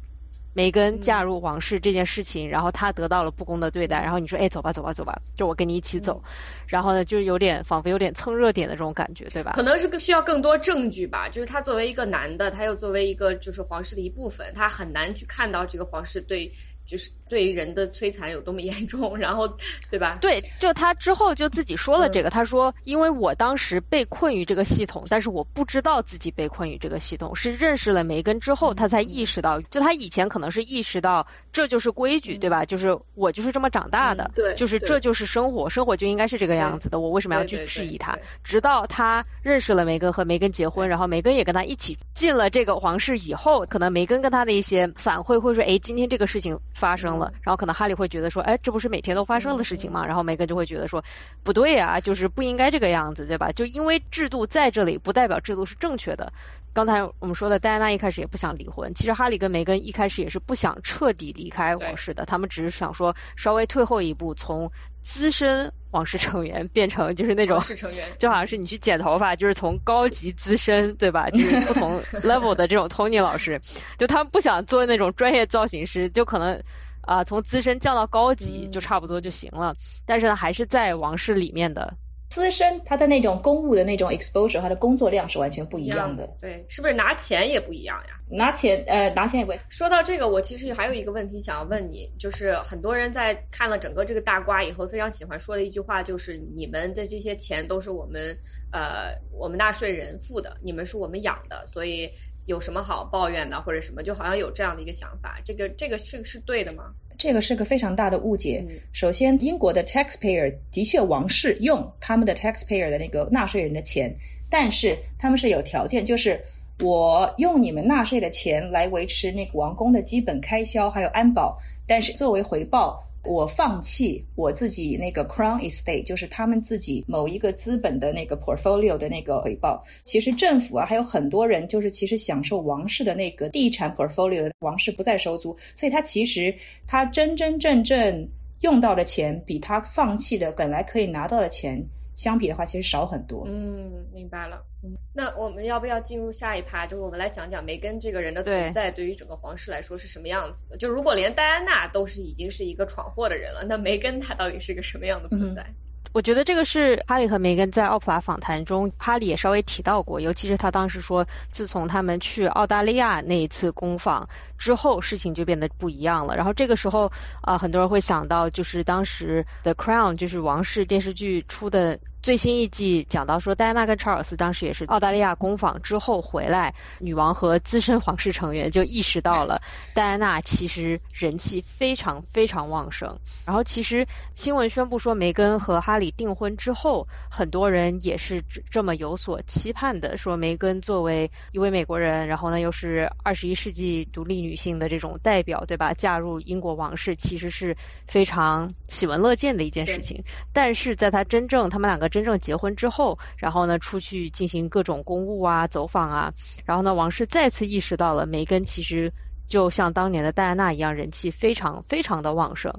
梅根嫁入皇室这件事情，然后他得到了不公的对待，然后你说：‘哎，走吧，走吧，走吧，就我跟你一起走。’然后呢，就是有点仿佛有点蹭热点的这种感觉，对吧？可能是需要更多证据吧。就是他作为一个男的，他又作为一个就是皇室的一部分，他很难去看到这个皇室对。”就是对人的摧残有多么严重，然后，对吧？对，就他之后就自己说了这个，他说，因为我当时被困于这个系统，但是我不知道自己被困于这个系统，是认识了梅根之后，他才意识到，就他以前可能是意识到这就是规矩，对吧？就是我就是这么长大的，对，就是这就是生活，生活就应该是这个样子的，我为什么要去质疑他？直到他认识了梅根和梅根结婚，然后梅根也跟他一起进了这个皇室以后，可能梅根跟他的一些反馈会说，哎，今天这个事情。发生了，然后可能哈利会觉得说，哎，这不是每天都发生的事情吗？然后梅根就会觉得说，不对啊，就是不应该这个样子，对吧？就因为制度在这里，不代表制度是正确的。刚才我们说的，戴安娜一开始也不想离婚，其实哈利跟梅根一开始也是不想彻底离开王室的，他们只是想说稍微退后一步，从资深王室成员变成就是那种，就好像是你去剪头发，就是从高级资深，对吧？就是不同 level 的这种 Tony 老师，就他们不想做那种专业造型师，就可能啊从资深降到高级就差不多就行了，但是呢还是在王室里面的。资深他的那种公务的那种 exposure，他的工作量是完全不一样的。对，是不是拿钱也不一样呀？拿钱呃，拿钱也不。说到这个，我其实还有一个问题想要问你，就是很多人在看了整个这个大瓜以后，非常喜欢说的一句话，就是你们的这些钱都是我们呃我们纳税人付的，你们是我们养的，所以有什么好抱怨的或者什么，就好像有这样的一个想法。这个这个是是对的吗？这个是个非常大的误解。首先，英国的 taxpayer 的确王室用他们的 taxpayer 的那个纳税人的钱，但是他们是有条件，就是我用你们纳税的钱来维持那个王宫的基本开销还有安保，但是作为回报。我放弃我自己那个 Crown Estate，就是他们自己某一个资本的那个 portfolio 的那个回报。其实政府啊，还有很多人就是其实享受王室的那个地产 portfolio，王室不再收租，所以他其实他真真正正用到的钱，比他放弃的本来可以拿到的钱。相比的话，其实少很多。嗯，明白了。嗯，那我们要不要进入下一趴？就是我们来讲讲梅根这个人的存在对于整个皇室来说是什么样子的？就如果连戴安娜都是已经是一个闯祸的人了，那梅根她到底是个什么样的存在？我觉得这个是哈利和梅根在奥普拉访谈中，哈利也稍微提到过，尤其是他当时说，自从他们去澳大利亚那一次公访之后，事情就变得不一样了。然后这个时候啊，很多人会想到，就是当时《The Crown》就是王室电视剧出的。最新一季讲到说，戴安娜跟查尔斯当时也是澳大利亚公访之后回来，女王和资深皇室成员就意识到了 戴安娜其实人气非常非常旺盛。然后其实新闻宣布说梅根和哈里订婚之后，很多人也是这么有所期盼的，说梅根作为一位美国人，然后呢又是二十一世纪独立女性的这种代表，对吧？嫁入英国王室其实是非常喜闻乐见的一件事情。但是在她真正他们两个。真正结婚之后，然后呢，出去进行各种公务啊、走访啊，然后呢，王室再次意识到了梅根其实就像当年的戴安娜一样，人气非常非常的旺盛。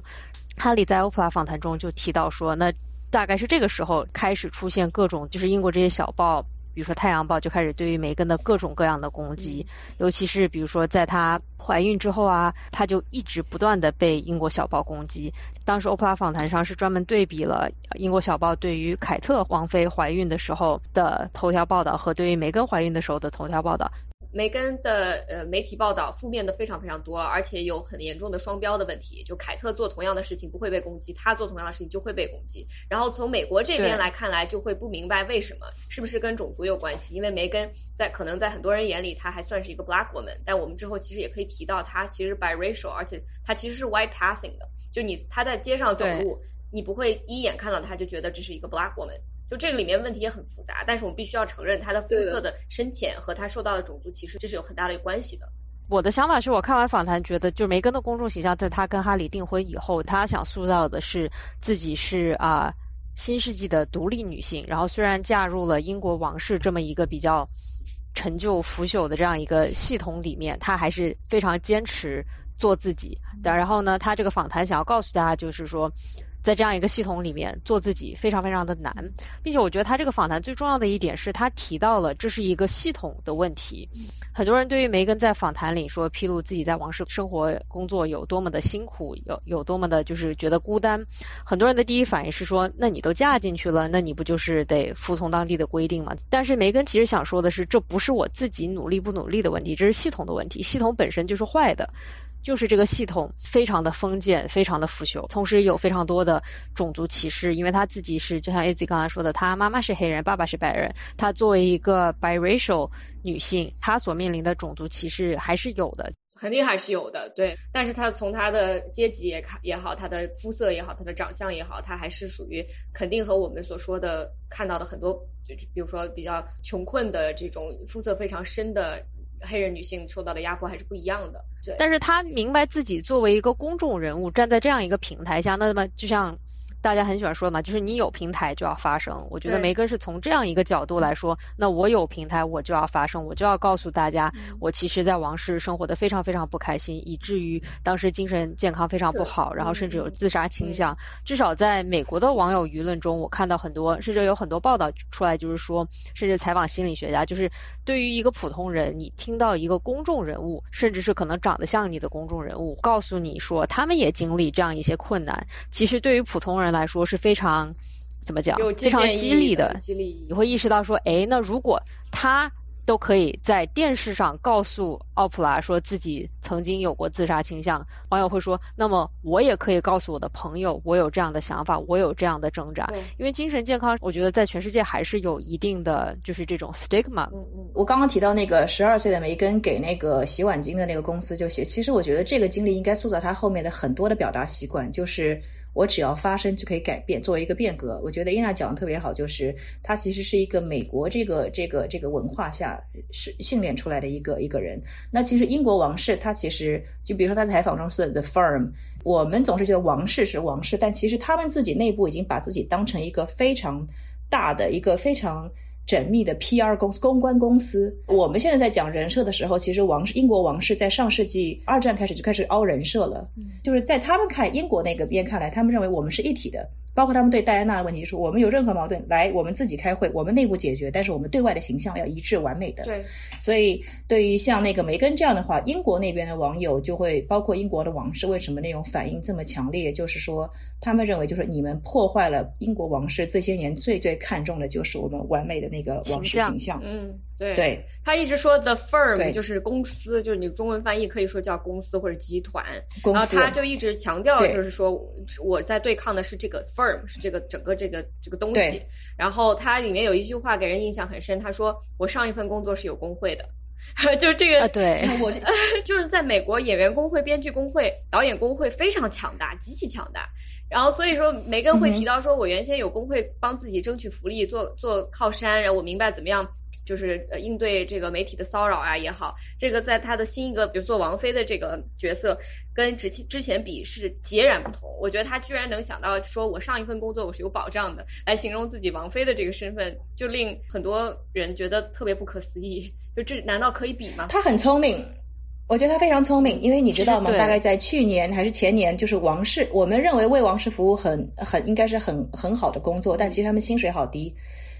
哈利在欧普拉访谈中就提到说，那大概是这个时候开始出现各种，就是英国这些小报。比如说《太阳报》就开始对于梅根的各种各样的攻击，尤其是比如说在她怀孕之后啊，她就一直不断的被英国小报攻击。当时欧普拉访谈上是专门对比了英国小报对于凯特王妃怀孕的时候的头条报道和对于梅根怀孕的时候的头条报道。梅根的呃媒体报道负面的非常非常多，而且有很严重的双标的问题。就凯特做同样的事情不会被攻击，他做同样的事情就会被攻击。然后从美国这边来看来，就会不明白为什么，是不是跟种族有关系？因为梅根在可能在很多人眼里，她还算是一个 black woman，但我们之后其实也可以提到，她其实 biracial，而且她其实是 white passing 的。就你她在街上走路，你不会一眼看到她就觉得这是一个 black woman。就这个里面问题也很复杂，但是我们必须要承认，他的肤色的深浅和他受到的种族歧视，这是有很大的关系的。我的想法是我看完访谈，觉得就梅根的公众形象，在她跟哈里订婚以后，她想塑造的是自己是啊新世纪的独立女性。然后虽然嫁入了英国王室这么一个比较陈旧腐朽的这样一个系统里面，她还是非常坚持做自己。的。然后呢，她这个访谈想要告诉大家，就是说。在这样一个系统里面做自己非常非常的难，并且我觉得他这个访谈最重要的一点是他提到了这是一个系统的问题。很多人对于梅根在访谈里说披露自己在王室生活工作有多么的辛苦，有有多么的就是觉得孤单，很多人的第一反应是说，那你都嫁进去了，那你不就是得服从当地的规定吗？但是梅根其实想说的是，这不是我自己努力不努力的问题，这是系统的问题，系统本身就是坏的。就是这个系统非常的封建，非常的腐朽，同时有非常多的种族歧视。因为他自己是，就像 A Z 刚才说的，他妈妈是黑人，爸爸是白人，他作为一个 biracial 女性，她所面临的种族歧视还是有的，肯定还是有的，对。但是他从他的阶级也看也好，他的肤色也好，他的长相也好，他还是属于肯定和我们所说的看到的很多，就比如说比较穷困的这种肤色非常深的。黑人女性受到的压迫还是不一样的，对。但是她明白自己作为一个公众人物站在这样一个平台下，那么就像。大家很喜欢说嘛，就是你有平台就要发声。我觉得梅根是从这样一个角度来说，那我有平台我就要发声，我就要告诉大家，我其实在王室生活的非常非常不开心，以至于当时精神健康非常不好，然后甚至有自杀倾向。至少在美国的网友舆论中，我看到很多，甚至有很多报道出来，就是说，甚至采访心理学家，就是对于一个普通人，你听到一个公众人物，甚至是可能长得像你的公众人物，告诉你说他们也经历这样一些困难，其实对于普通人。来说是非常怎么讲有，非常激励的，激励你会意识到说，哎，那如果他。都可以在电视上告诉奥普拉说自己曾经有过自杀倾向，网友会说，那么我也可以告诉我的朋友，我有这样的想法，我有这样的挣扎。因为精神健康，我觉得在全世界还是有一定的就是这种 stigma。嗯嗯。我刚刚提到那个十二岁的梅根给那个洗碗巾的那个公司就写，其实我觉得这个经历应该塑造他后面的很多的表达习惯，就是。我只要发声就可以改变，作为一个变革。我觉得伊娜讲的特别好，就是她其实是一个美国这个这个这个文化下是训练出来的一个一个人。那其实英国王室，他其实就比如说他采访中说 the firm，我们总是觉得王室是王室，但其实他们自己内部已经把自己当成一个非常大的一个非常。缜密的 PR 公司、公关公司。我们现在在讲人设的时候，其实王英国王室在上世纪二战开始就开始凹人设了，就是在他们看英国那个边看来，他们认为我们是一体的。包括他们对戴安娜的问题，就是我们有任何矛盾，来我们自己开会，我们内部解决，但是我们对外的形象要一致完美的。对，所以对于像那个梅根这样的话，英国那边的网友就会，包括英国的王室，为什么那种反应这么强烈？就是说，他们认为就是你们破坏了英国王室这些年最最看重的就是我们完美的那个王室形象。嗯。对，对他一直说 the firm 就是公司，就是你中文翻译可以说叫公司或者集团。然后他就一直强调，就是说我在对抗的是这个 firm，是这个整个这个这个东西。然后它里面有一句话给人印象很深，他说我上一份工作是有工会的，就是这个对，我 就是在美国演员工会、编剧工会、导演工会非常强大，极其强大。然后所以说梅根会提到说，我原先有工会帮自己争取福利，做做靠山，然后我明白怎么样。就是呃应对这个媒体的骚扰啊也好，这个在他的新一个，比如说王菲的这个角色，跟之前之前比是截然不同。我觉得他居然能想到说，我上一份工作我是有保障的，来形容自己王菲的这个身份，就令很多人觉得特别不可思议。就这难道可以比吗？他很聪明，我觉得他非常聪明，因为你知道吗？大概在去年还是前年，就是王室，我们认为为王室服务很很应该是很很好的工作，但其实他们薪水好低。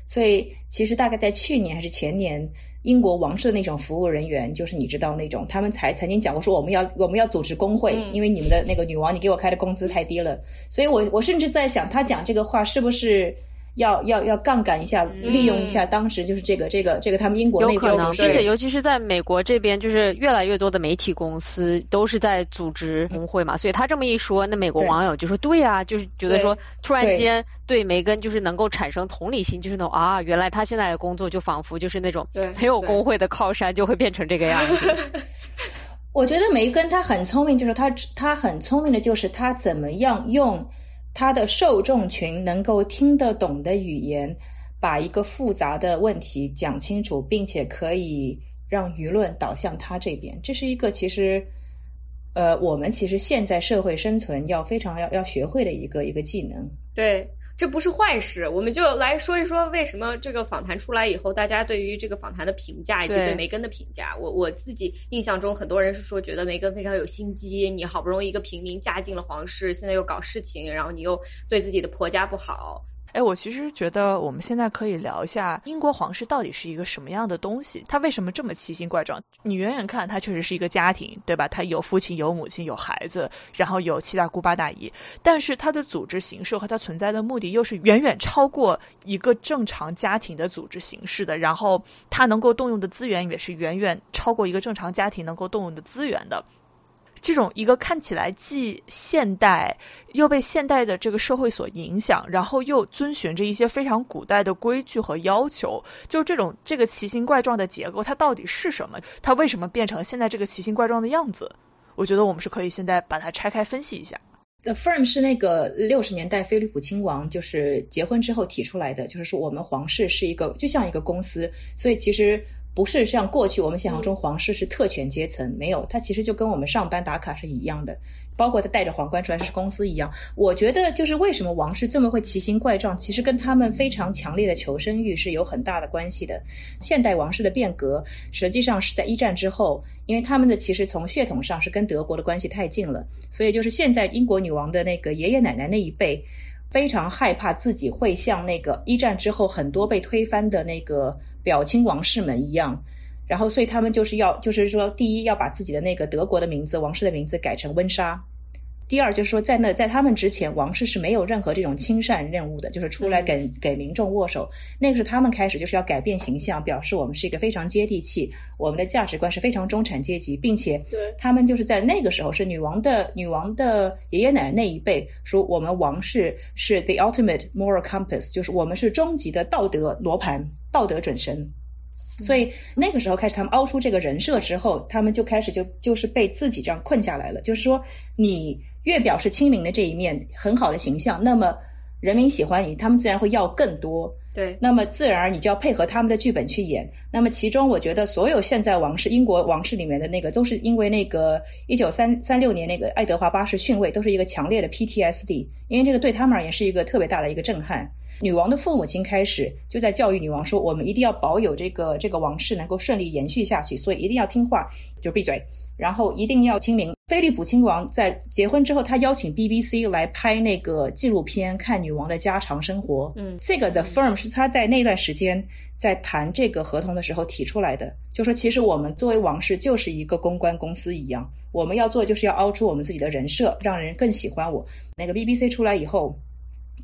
所以，其实大概在去年还是前年，英国王室的那种服务人员，就是你知道那种，他们才曾经讲过说，我们要我们要组织工会，因为你们的那个女王，你给我开的工资太低了。所以我我甚至在想，他讲这个话是不是？要要要杠杆一下，利用一下当时就是这个这个这个他们英国有可能，并且尤其是在美国这边，就是越来越多的媒体公司都是在组织工会嘛，所以他这么一说，那美国网友就说对啊，就是觉得说突然间对梅根就是能够产生同理心，就是那种啊，原来他现在的工作就仿佛就是那种没有工会的靠山就会变成这个样子。我觉得梅根他很聪明，就是他他很聪明的就是他怎么样用。他的受众群能够听得懂的语言，把一个复杂的问题讲清楚，并且可以让舆论导向他这边，这是一个其实，呃，我们其实现在社会生存要非常要要学会的一个一个技能。对。这不是坏事，我们就来说一说为什么这个访谈出来以后，大家对于这个访谈的评价以及对梅根的评价。我我自己印象中，很多人是说觉得梅根非常有心机，你好不容易一个平民嫁进了皇室，现在又搞事情，然后你又对自己的婆家不好。哎，我其实觉得我们现在可以聊一下英国皇室到底是一个什么样的东西，它为什么这么奇形怪状？你远远看，它确实是一个家庭，对吧？它有父亲、有母亲、有孩子，然后有七大姑八大姨。但是它的组织形式和它存在的目的又是远远超过一个正常家庭的组织形式的。然后它能够动用的资源也是远远超过一个正常家庭能够动用的资源的。这种一个看起来既现代又被现代的这个社会所影响，然后又遵循着一些非常古代的规矩和要求，就这种这个奇形怪状的结构，它到底是什么？它为什么变成现在这个奇形怪状的样子？我觉得我们是可以现在把它拆开分析一下。The Firm 是那个六十年代菲利普亲王就是结婚之后提出来的，就是说我们皇室是一个就像一个公司，所以其实。不是像过去我们想象中皇室是特权阶层，没有，它其实就跟我们上班打卡是一样的，包括他带着皇冠出来是公司一样。我觉得就是为什么王室这么会奇形怪状，其实跟他们非常强烈的求生欲是有很大的关系的。现代王室的变革实际上是在一战之后，因为他们的其实从血统上是跟德国的关系太近了，所以就是现在英国女王的那个爷爷奶奶那一辈非常害怕自己会像那个一战之后很多被推翻的那个。表亲王室们一样，然后所以他们就是要，就是说，第一要把自己的那个德国的名字、王室的名字改成温莎，第二就是说，在那在他们之前，王室是没有任何这种亲善任务的，就是出来给给民众握手。那个是他们开始就是要改变形象，表示我们是一个非常接地气，我们的价值观是非常中产阶级，并且他们就是在那个时候是女王的女王的爷爷奶奶那一辈说，我们王室是 the ultimate moral compass，就是我们是终极的道德罗盘、道德准绳。所以那个时候开始，他们凹出这个人设之后，他们就开始就就是被自己这样困下来了。就是说，你越表示亲民的这一面很好的形象，那么人民喜欢你，他们自然会要更多。对，那么自然而你就要配合他们的剧本去演。那么其中，我觉得所有现在王室英国王室里面的那个，都是因为那个一九三三六年那个爱德华八世逊位，都是一个强烈的 PTSD，因为这个对他们而言是一个特别大的一个震撼。女王的父母亲开始就在教育女王说：“我们一定要保有这个这个王室能够顺利延续下去，所以一定要听话，就闭嘴，然后一定要亲民。”菲利普亲王在结婚之后，他邀请 BBC 来拍那个纪录片，看女王的家常生活。嗯，这个的 firm 是他在那段时间在谈这个合同的时候提出来的，就说其实我们作为王室就是一个公关公司一样，我们要做就是要凹出我们自己的人设，让人更喜欢我。那个 BBC 出来以后。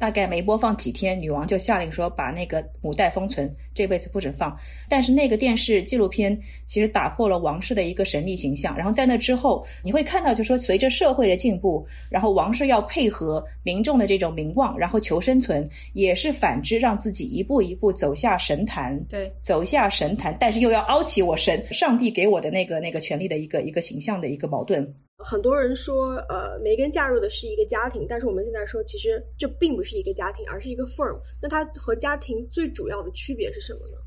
大概没播放几天，女王就下令说把那个母带封存，这辈子不准放。但是那个电视纪录片其实打破了王室的一个神秘形象。然后在那之后，你会看到，就说随着社会的进步，然后王室要配合民众的这种名望，然后求生存，也是反之，让自己一步一步走下神坛。对，走下神坛，但是又要凹起我神上帝给我的那个那个权利的一个一个形象的一个矛盾。很多人说，呃，梅根嫁入的是一个家庭，但是我们现在说，其实这并不是一个家庭，而是一个 firm。那它和家庭最主要的区别是什么呢？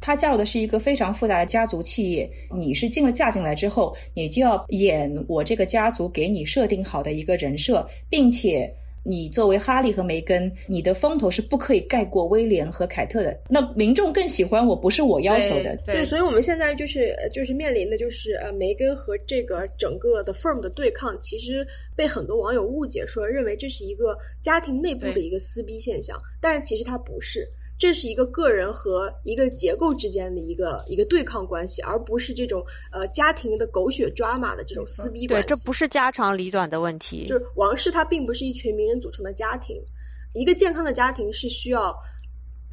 他嫁入的是一个非常复杂的家族企业。你是进了嫁进来之后，你就要演我这个家族给你设定好的一个人设，并且。你作为哈利和梅根，你的风头是不可以盖过威廉和凯特的。那民众更喜欢我，不是我要求的。对，所以我们现在就是就是面临的就是呃，梅根和这个整个的 firm 的对抗，其实被很多网友误解，说认为这是一个家庭内部的一个撕逼现象，但是其实它不是。这是一个个人和一个结构之间的一个一个对抗关系，而不是这种呃家庭的狗血抓马的这种撕逼关系。对，这不是家长里短的问题。就是王室，它并不是一群名人组成的家庭。一个健康的家庭是需要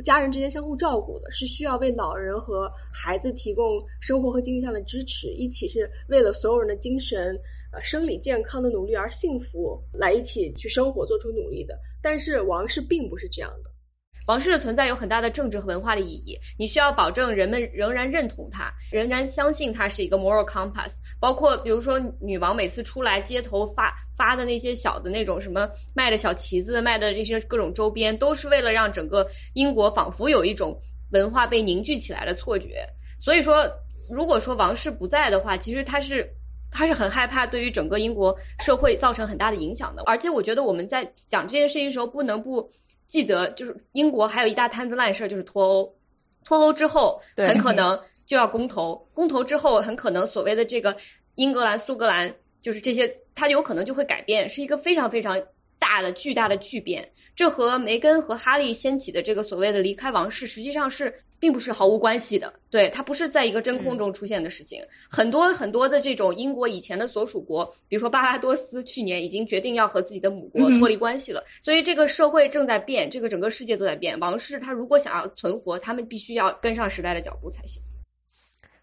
家人之间相互照顾的，是需要为老人和孩子提供生活和经济上的支持，一起是为了所有人的精神呃生理健康的努力而幸福来一起去生活做出努力的。但是王室并不是这样的。王室的存在有很大的政治和文化的意义，你需要保证人们仍然认同它，仍然相信它是一个 moral compass。包括比如说女王每次出来街头发发的那些小的那种什么卖的小旗子，卖的这些各种周边，都是为了让整个英国仿佛有一种文化被凝聚起来的错觉。所以说，如果说王室不在的话，其实他是他是很害怕对于整个英国社会造成很大的影响的。而且我觉得我们在讲这件事情的时候，不能不。记得就是英国还有一大摊子烂事儿，就是脱欧。脱欧之后，很可能就要公投。公投之后，很可能所谓的这个英格兰、苏格兰，就是这些，它有可能就会改变，是一个非常非常大的、巨大的巨变。这和梅根和哈利掀起的这个所谓的离开王室，实际上是。并不是毫无关系的，对它不是在一个真空中出现的事情。很多很多的这种英国以前的所属国，比如说巴巴多斯，去年已经决定要和自己的母国脱离关系了。所以这个社会正在变，这个整个世界都在变。王室它如果想要存活，他们必须要跟上时代的脚步才行。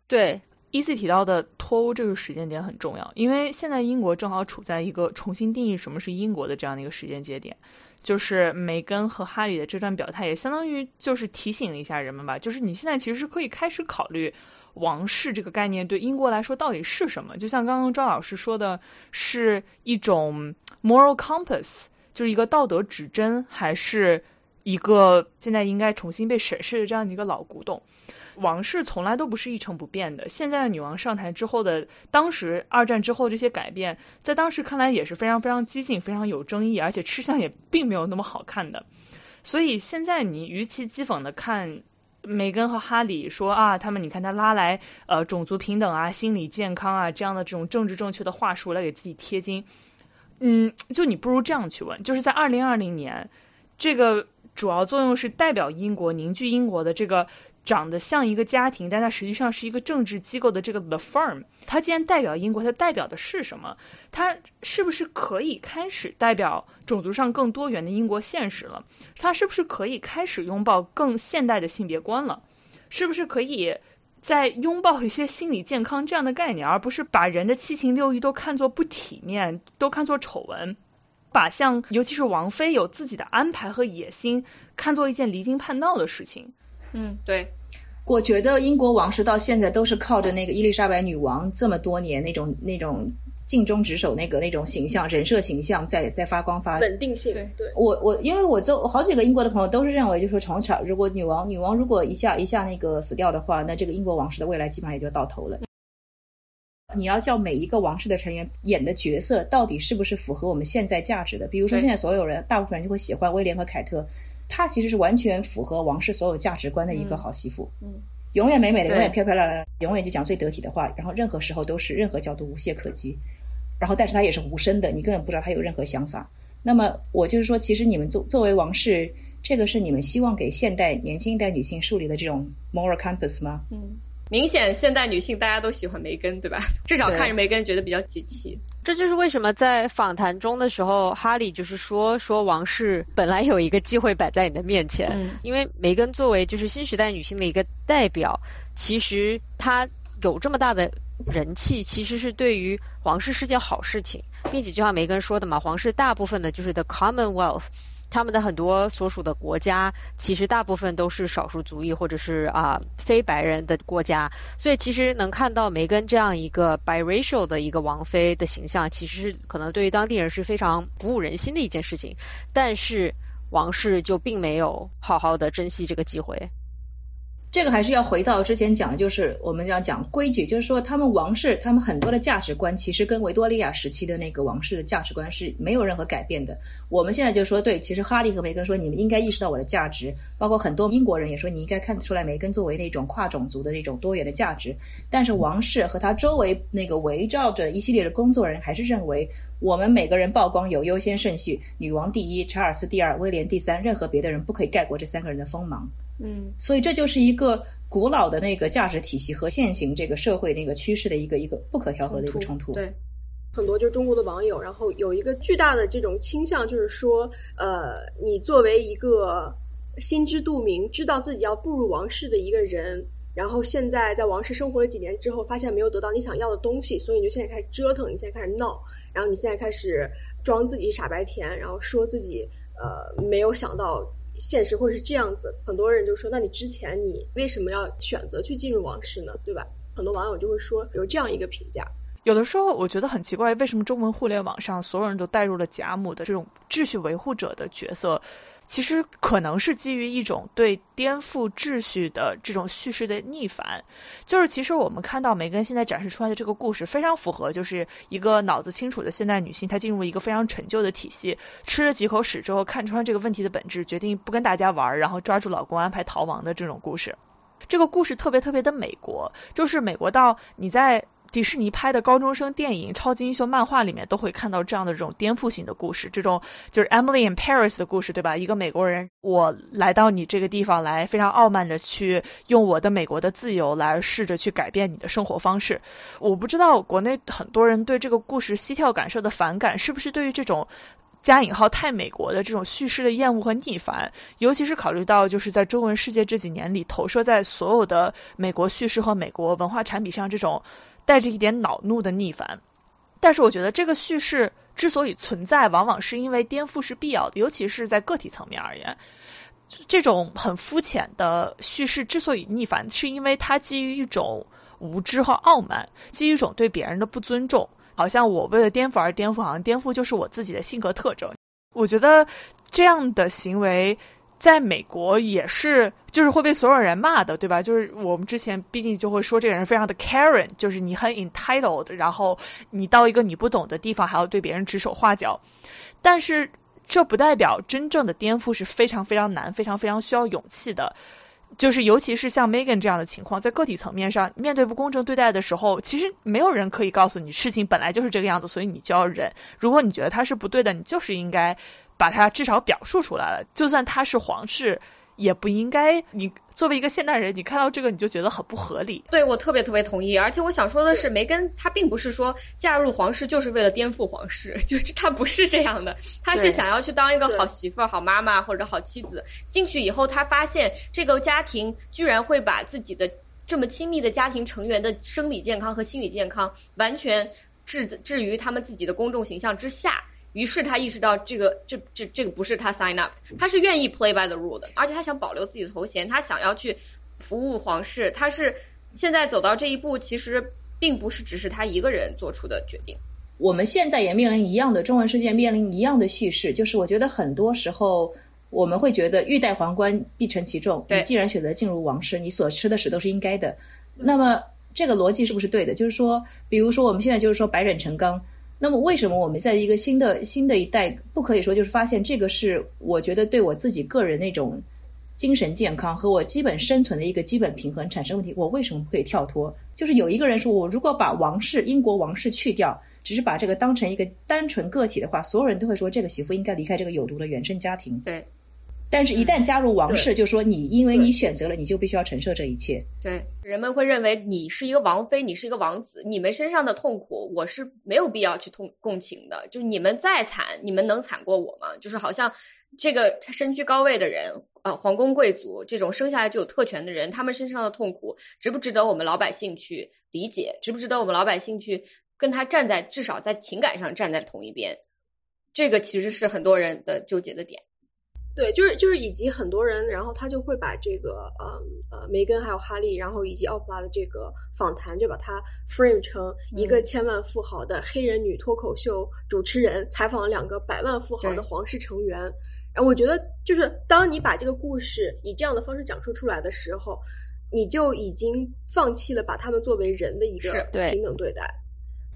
对，E C 提到的脱欧这个时间点很重要，因为现在英国正好处在一个重新定义什么是英国的这样的一个时间节点。就是梅根和哈里的这段表态，也相当于就是提醒了一下人们吧。就是你现在其实是可以开始考虑王室这个概念对英国来说到底是什么。就像刚刚庄老师说的，是一种 moral compass，就是一个道德指针，还是一个现在应该重新被审视的这样的一个老古董。王室从来都不是一成不变的。现在的女王上台之后的，当时二战之后这些改变，在当时看来也是非常非常激进、非常有争议，而且吃相也并没有那么好看的。所以现在你与其讥讽的看梅根和哈里说啊，他们你看他拉来呃种族平等啊、心理健康啊这样的这种政治正确的话术来给自己贴金，嗯，就你不如这样去问，就是在二零二零年，这个主要作用是代表英国、凝聚英国的这个。长得像一个家庭，但它实际上是一个政治机构的这个 The Firm，它既然代表英国，它代表的是什么？它是不是可以开始代表种族上更多元的英国现实了？它是不是可以开始拥抱更现代的性别观了？是不是可以再拥抱一些心理健康这样的概念，而不是把人的七情六欲都看作不体面，都看作丑闻？把像尤其是王菲有自己的安排和野心看作一件离经叛道的事情。嗯，对。我觉得英国王室到现在都是靠着那个伊丽莎白女王这么多年那种那种尽忠职守那个那种形象人设形象在在发光发。稳定性，对对。我我因为我就好几个英国的朋友都是认为，就是说从小如果女王女王如果一下一下那个死掉的话，那这个英国王室的未来基本上也就到头了。你要叫每一个王室的成员演的角色到底是不是符合我们现在价值的？比如说现在所有人大部分人就会喜欢威廉和凯特。她其实是完全符合王室所有价值观的一个好媳妇，嗯，永远美美的，永远漂漂亮亮，永远就讲最得体的话，然后任何时候都是任何角度无懈可击，然后但是她也是无声的，你根本不知道她有任何想法。那么我就是说，其实你们作作为王室，这个是你们希望给现代年轻一代女性树立的这种 moral compass 吗？嗯。明显，现代女性大家都喜欢梅根，对吧？至少看着梅根觉得比较解气。这就是为什么在访谈中的时候，哈里就是说说王室本来有一个机会摆在你的面前，因为梅根作为就是新时代女性的一个代表，其实她有这么大的人气，其实是对于王室是件好事情，并且就像梅根说的嘛，皇室大部分的就是 the Commonwealth。他们的很多所属的国家，其实大部分都是少数族裔或者是啊非白人的国家，所以其实能看到梅根这样一个 biracial 的一个王妃的形象，其实可能对于当地人是非常鼓舞人心的一件事情。但是王室就并没有好好的珍惜这个机会。这个还是要回到之前讲的，就是我们要讲规矩，就是说他们王室，他们很多的价值观其实跟维多利亚时期的那个王室的价值观是没有任何改变的。我们现在就说，对，其实哈利和梅根说，你们应该意识到我的价值，包括很多英国人也说，你应该看得出来梅根作为那种跨种族的那种多元的价值。但是王室和他周围那个围绕着一系列的工作人还是认为，我们每个人曝光有优先顺序，女王第一，查尔斯第二，威廉第三，任何别的人不可以盖过这三个人的锋芒。嗯，所以这就是一个古老的那个价值体系和现行这个社会那个趋势的一个一个不可调和的一个冲突。对，很多就是中国的网友，然后有一个巨大的这种倾向，就是说，呃，你作为一个心知肚明、知道自己要步入王室的一个人，然后现在在王室生活了几年之后，发现没有得到你想要的东西，所以你就现在开始折腾，你现在开始闹，然后你现在开始装自己傻白甜，然后说自己呃没有想到。现实会是这样子，很多人就说：“那你之前你为什么要选择去进入王室呢？对吧？”很多网友就会说有这样一个评价。有的时候我觉得很奇怪，为什么中文互联网上所有人都带入了贾母的这种秩序维护者的角色？其实可能是基于一种对颠覆秩序的这种叙事的逆反，就是其实我们看到梅根现在展示出来的这个故事非常符合，就是一个脑子清楚的现代女性，她进入一个非常陈旧的体系，吃了几口屎之后看穿这个问题的本质，决定不跟大家玩，然后抓住老公安排逃亡的这种故事。这个故事特别特别的美国，就是美国到你在。迪士尼拍的高中生电影、超级英雄漫画里面都会看到这样的这种颠覆性的故事，这种就是 Emily in Paris 的故事，对吧？一个美国人，我来到你这个地方来，非常傲慢的去用我的美国的自由来试着去改变你的生活方式。我不知道国内很多人对这个故事膝跳感受的反感，是不是对于这种加引号太美国的这种叙事的厌恶和逆反？尤其是考虑到就是在中文世界这几年里，投射在所有的美国叙事和美国文化产品上这种。带着一点恼怒的逆反，但是我觉得这个叙事之所以存在，往往是因为颠覆是必要的，尤其是在个体层面而言。这种很肤浅的叙事之所以逆反，是因为它基于一种无知和傲慢，基于一种对别人的不尊重。好像我为了颠覆而颠覆，好像颠覆就是我自己的性格特征。我觉得这样的行为。在美国也是，就是会被所有人骂的，对吧？就是我们之前毕竟就会说这个人非常的 Karen，就是你很 entitled，然后你到一个你不懂的地方还要对别人指手画脚。但是这不代表真正的颠覆是非常非常难、非常非常需要勇气的。就是尤其是像 Megan 这样的情况，在个体层面上面对不公正对待的时候，其实没有人可以告诉你事情本来就是这个样子，所以你就要忍。如果你觉得他是不对的，你就是应该。把它至少表述出来了，就算他是皇室，也不应该。你作为一个现代人，你看到这个你就觉得很不合理。对我特别特别同意，而且我想说的是，梅根她并不是说嫁入皇室就是为了颠覆皇室，就是她不是这样的，她是想要去当一个好媳妇、好妈妈或者好妻子。进去以后，她发现这个家庭居然会把自己的这么亲密的家庭成员的生理健康和心理健康完全置置于他们自己的公众形象之下。于是他意识到这个这这这个不是他 sign up，他是愿意 play by the rule 的，而且他想保留自己的头衔，他想要去服务皇室，他是现在走到这一步，其实并不是只是他一个人做出的决定。我们现在也面临一样的中文世界面临一样的叙事，就是我觉得很多时候我们会觉得欲戴皇冠必承其重，你既然选择进入王室，你所吃的屎都是应该的。那么这个逻辑是不是对的？就是说，比如说我们现在就是说百忍成钢。那么为什么我们在一个新的新的一代不可以说就是发现这个是我觉得对我自己个人那种精神健康和我基本生存的一个基本平衡产生问题，我为什么不可以跳脱？就是有一个人说，我如果把王室英国王室去掉，只是把这个当成一个单纯个体的话，所有人都会说这个媳妇应该离开这个有毒的原生家庭。对但是，一旦加入王室，就说你因为你选择了，你就必须要承受这一切。对，人们会认为你是一个王妃，你是一个王子，你们身上的痛苦我是没有必要去痛共情的。就你们再惨，你们能惨过我吗？就是好像这个身居高位的人，呃，皇宫贵族这种生下来就有特权的人，他们身上的痛苦值不值得我们老百姓去理解？值不值得我们老百姓去跟他站在至少在情感上站在同一边？这个其实是很多人的纠结的点。对，就是就是以及很多人，然后他就会把这个呃呃梅根还有哈利，然后以及奥普拉的这个访谈，就把它 frame 成一个嗯千万富豪的黑人女脱口秀主持人采访了两个百万富豪的皇室成员。然后我觉得，就是当你把这个故事以这样的方式讲述出来的时候，你就已经放弃了把他们作为人的一个平等对待。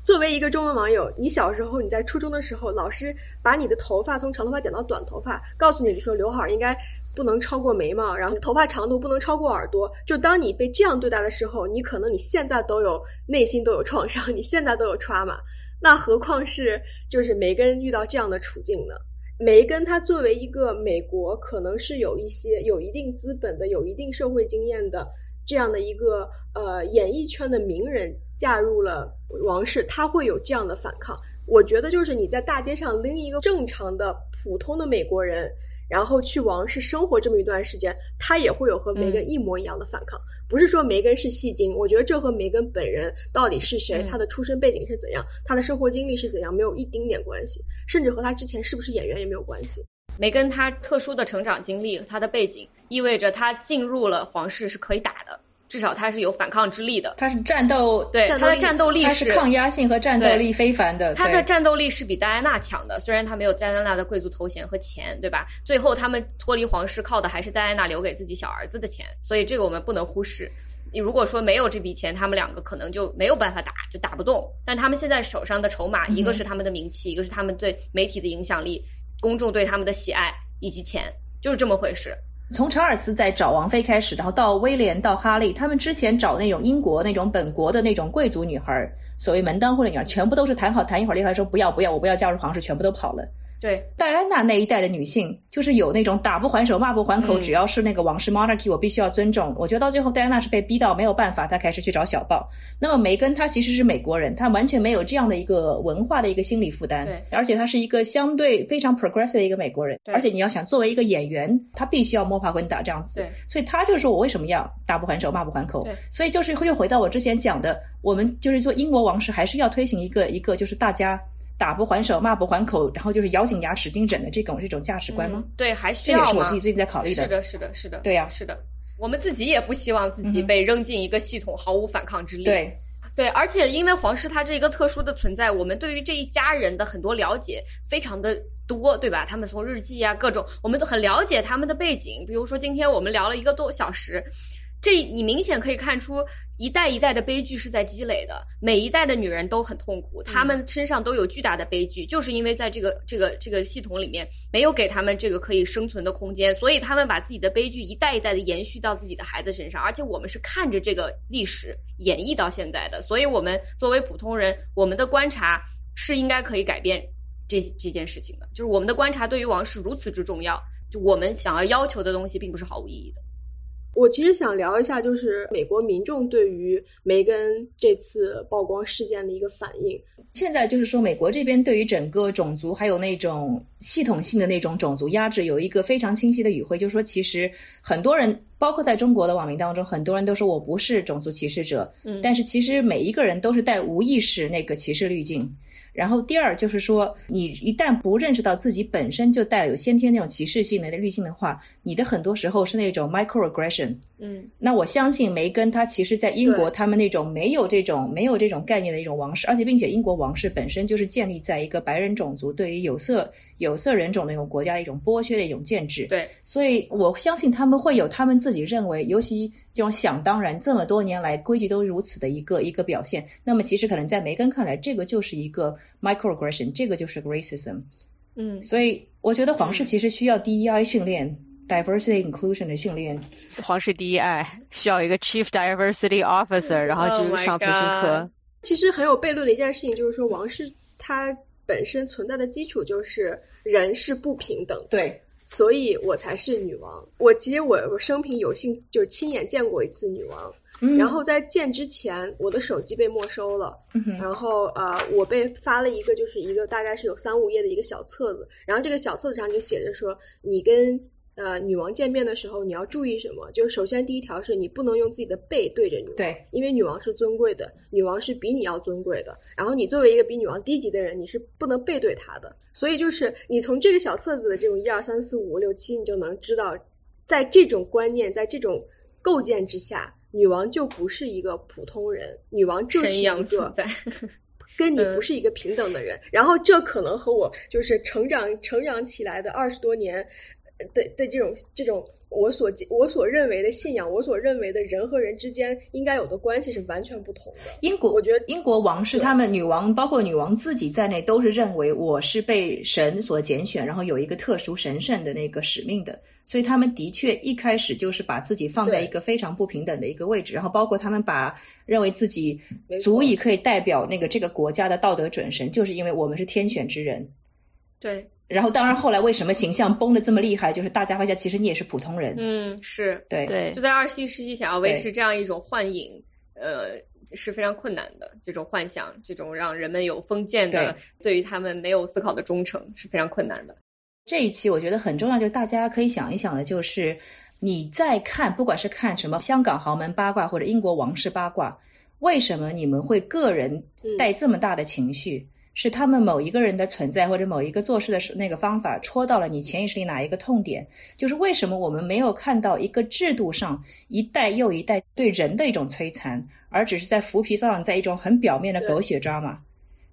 作为一个中文网友，你小时候你在初中的时候，老师把你的头发从长头发剪到短头发，告诉你说刘海应该不能超过眉毛，然后头发长度不能超过耳朵。就当你被这样对待的时候，你可能你现在都有内心都有创伤，你现在都有抓嘛那何况是就是梅根遇到这样的处境呢？梅根他作为一个美国可能是有一些有一定资本的、有一定社会经验的这样的一个呃演艺圈的名人，嫁入了王室，她会有这样的反抗。我觉得就是你在大街上拎一个正常的普通的美国人，然后去王室生活这么一段时间，他也会有和梅根一模一样的反抗。不是说梅根是戏精，我觉得这和梅根本人到底是谁，嗯他的出身背景是怎样，他的生活经历是怎样，没有一丁点关系，甚至和他之前是不是演员也没有关系。梅根她特殊的成长经历和她的背景，意味着她进入了皇室是可以打的，至少他是有反抗之力的。他是战斗，对，他的战斗力是抗压性和战斗力非凡的。他的战斗力是比戴安娜强的，虽然他没有戴安娜的贵族头衔和钱，对吧？最后他们脱离皇室靠的还是戴安娜留给自己小儿子的钱，所以这个我们不能忽视。你如果说没有这笔钱，他们两个可能就没有办法打，就打不动。但他们现在手上的筹码，一个是他们的名气，一个是他们对媒体的影响力，公众对他们的喜爱以及钱，就是这么回事。从查尔斯在找王妃开始，然后到威廉到哈利，他们之前找那种英国那种本国的那种贵族女孩，所谓门当户对女孩，全部都是谈好谈一会儿，立刻说不要不要，我不要加入皇室，全部都跑了。对，戴安娜那一代的女性，就是有那种打不还手、骂不还口，嗯只要是那个王室 monarchy，我必须要尊重。我觉得到最后，戴安娜是被逼到没有办法，她开始去找小报。那么梅根她其实是美国人，她完全没有这样的一个文化的一个心理负担，对而且她是一个相对非常 progressive 的一个美国人。对而且你要想作为一个演员，她必须要摸爬滚打这样子对，所以她就说我为什么要打不还手、骂不还口对？所以就是又回到我之前讲的，我们就是说英国王室还是要推行一个一个就是大家。打不还手，骂不还口，然后就是咬紧牙使劲整的这种这种价值观吗？嗯？对，还需要这也？是我自己最近在考虑的。是的，是的，是的，对呀是的。我们自己也不希望自己被扔进一个系统毫无反抗之力。对，对，而且因为皇室它这一个特殊的存在，我们对于这一家人的很多了解非常的多，对吧？他们从日记啊各种，我们都很了解他们的背景。比如说今天我们聊了一个多小时，这你明显可以看出一代一代的悲剧是在积累的，每一代的女人都很痛苦，她们身上都有巨大的悲剧，就是因为在这个这个这个系统里面没有给她们这个可以生存的空间，所以她们把自己的悲剧一代一代的延续到自己的孩子身上，而且我们是看着这个历史演绎到现在的，所以我们作为普通人，我们的观察是应该可以改变这这件事情的，就是我们的观察对于王室如此之重要。就我们想要要求的东西，并不是毫无意义的。我其实想聊一下，就是美国民众对于梅根这次曝光事件的一个反应。现在就是说，美国这边对于整个种族还有那种系统性的那种种族压制，有一个非常清晰的语汇，就是说，其实很多人，包括在中国的网民当中，很多人都说我不是种族歧视者，嗯但是其实每一个人都是带无意识那个歧视滤镜。然后第二就是说，你一旦不认识到自己本身就带有先天那种歧视性的滤镜的话，你的很多时候是那种 microaggression。嗯那我相信梅根她其实，在英国他们那种没有这种没有这种概念的一种王室，而且并且英国王室本身就是建立在一个白人种族对于有色有色人种的一种国家的一种剥削的一种建制。对，所以我相信他们会有他们自己认为，尤其这种想当然，这么多年来规矩都如此的一个一个表现。那么其实可能在梅根看来，这个就是一个 microaggression，这个就是 racism。嗯，所以我觉得皇室其实需要 DEI 训练。diversity inclusion 的训练，皇室 DEI 需要一个 Chief Diversity Officer，然后 Oh 去上培训课。其实很有悖论的一件事情，就是说王室它本身存在的基础就是人是不平等的，对，所以我才是女王。我其实我我生平有幸就是亲眼见过一次女王，嗯。然后在见之前，我的手机被没收了，嗯然后呃，我被发了一个就是一个大概是有三五页的一个小册子，然后这个小册子上就写着说，你跟呃女王见面的时候你要注意什么？就首先第一条是你不能用自己的背对着女王，对，因为女王是尊贵的，女王是比你要尊贵的，然后你作为一个比女王低级的人，你是不能背对她的。所以就是你从这个小册子的这种一二三四五六七，你就能知道，在这种观念，在这种构建之下，女王就不是一个普通人，女王就是神一一个样存在。跟你嗯 不是一个平等的人。然后这可能和我就是成长成长起来的二十多年呃的的这种这种我所我所认为的信仰，我所认为的人和人之间应该有的关系是完全不同的。英国，我觉得英国王室他们女王，包括女王自己在内，都是认为我是被神所拣选，然后有一个特殊神圣的那个使命的。所以他们的确一开始就是把自己放在一个非常不平等的一个位置，然后包括他们把认为自己足以可以代表那个这个国家的道德准神，就是因为我们是天选之人。对，然后当然后来为什么形象崩的这么厉害，就是大家发现其实你也是普通人。嗯，是，对对就在二十一世纪想要维持这样一种幻影，呃，是非常困难的。这种幻想，这种让人们有封建的，对于他们没有思考的忠诚，是非常困难的。这一期我觉得很重要，就是大家可以想一想的，就是你在看，不管是看什么香港豪门八卦或者英国王室八卦，为什么你们会个人带这么大的情绪？是他们某一个人的存在，或者某一个做事的那个方法戳到了你潜意识里哪一个痛点？就是为什么我们没有看到一个制度上一代又一代对人的一种摧残，而只是在浮皮上在一种很表面的狗血抓马？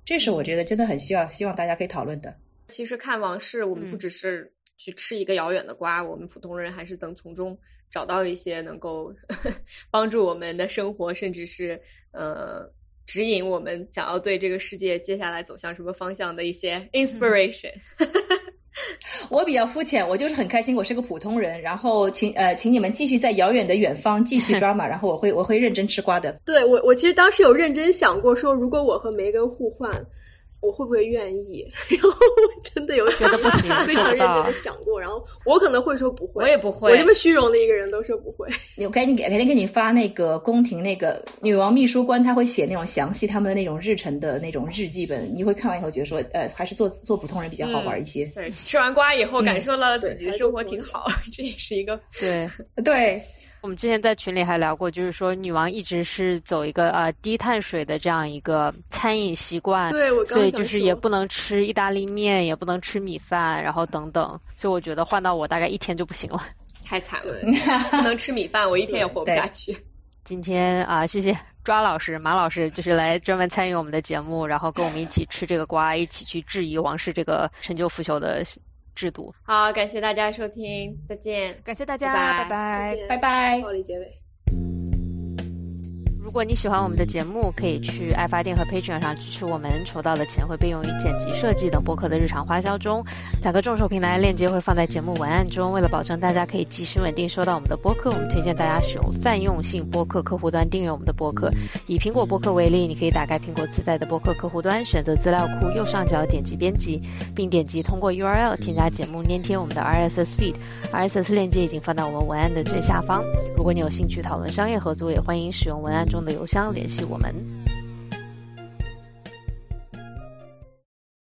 这是我觉得真的很需要希望大家可以讨论的。其实看王室，我们不嗯只是去吃一个遥远的瓜，我们普通人还是能从中找到一些能够 帮助我们的生活，甚至是呃指引我们想要对这个世界接下来走向什么方向的一些 inspiration。我比较肤浅，我就是很开心，我是个普通人。然后请呃，请你们继续在遥远的远方继续抓马，然后我会我会认真吃瓜的。对我，我其实当时有认真想过，说如果我和梅根互换，我会不会愿意？然后我真的有觉得不行 非常认真的想过。然后我可能会说不会，我也不会我这么虚荣的一个人都说不会。我赶紧给改天给你发那个宫廷那个女王秘书官，他会写那种详细他们的那种日程的那种日记本，你会看完以后觉得说，呃，还是做做普通人比较好玩一些。对，吃完瓜以后感受到了自己的生活挺好，这也是一个对，对，我们之前在群里还聊过，就是说女王一直是走一个呃低碳水的这样一个餐饮习惯，对我刚所以就是也不能吃意大利面，也不能吃米饭，然后等等。所以我觉得换到我大概一天就不行了。太惨了，不能吃米饭，我一天也活不下去。今天啊，谢谢抓老师、马老师，就是来专门参与我们的节目，然后跟我们一起吃这个瓜，一起去质疑王室这个陈旧腐朽的制度。好，感谢大家收听，再见。感谢大家，拜拜拜拜暴力结尾。如果你喜欢我们的节目，可以去爱发电和 Patreon 上支持我们，筹到的钱会被用于剪辑设计等播客的日常花销中。两个众筹平台链接会放在节目文案中。为了保证大家可以及时稳定收到我们的播客，我们推荐大家使用泛用性播客客户端订阅我们的播客。以苹果播客为例，你可以打开苹果自带的播客客户端，选择资料库右上角点击编辑，并点击通过 URL 添加节目，粘贴我们的 RSS feed。RSS 链接已经放到我们文案的最下方。如果你有兴趣讨论商业合作，也欢迎使用文案的邮箱联系我们。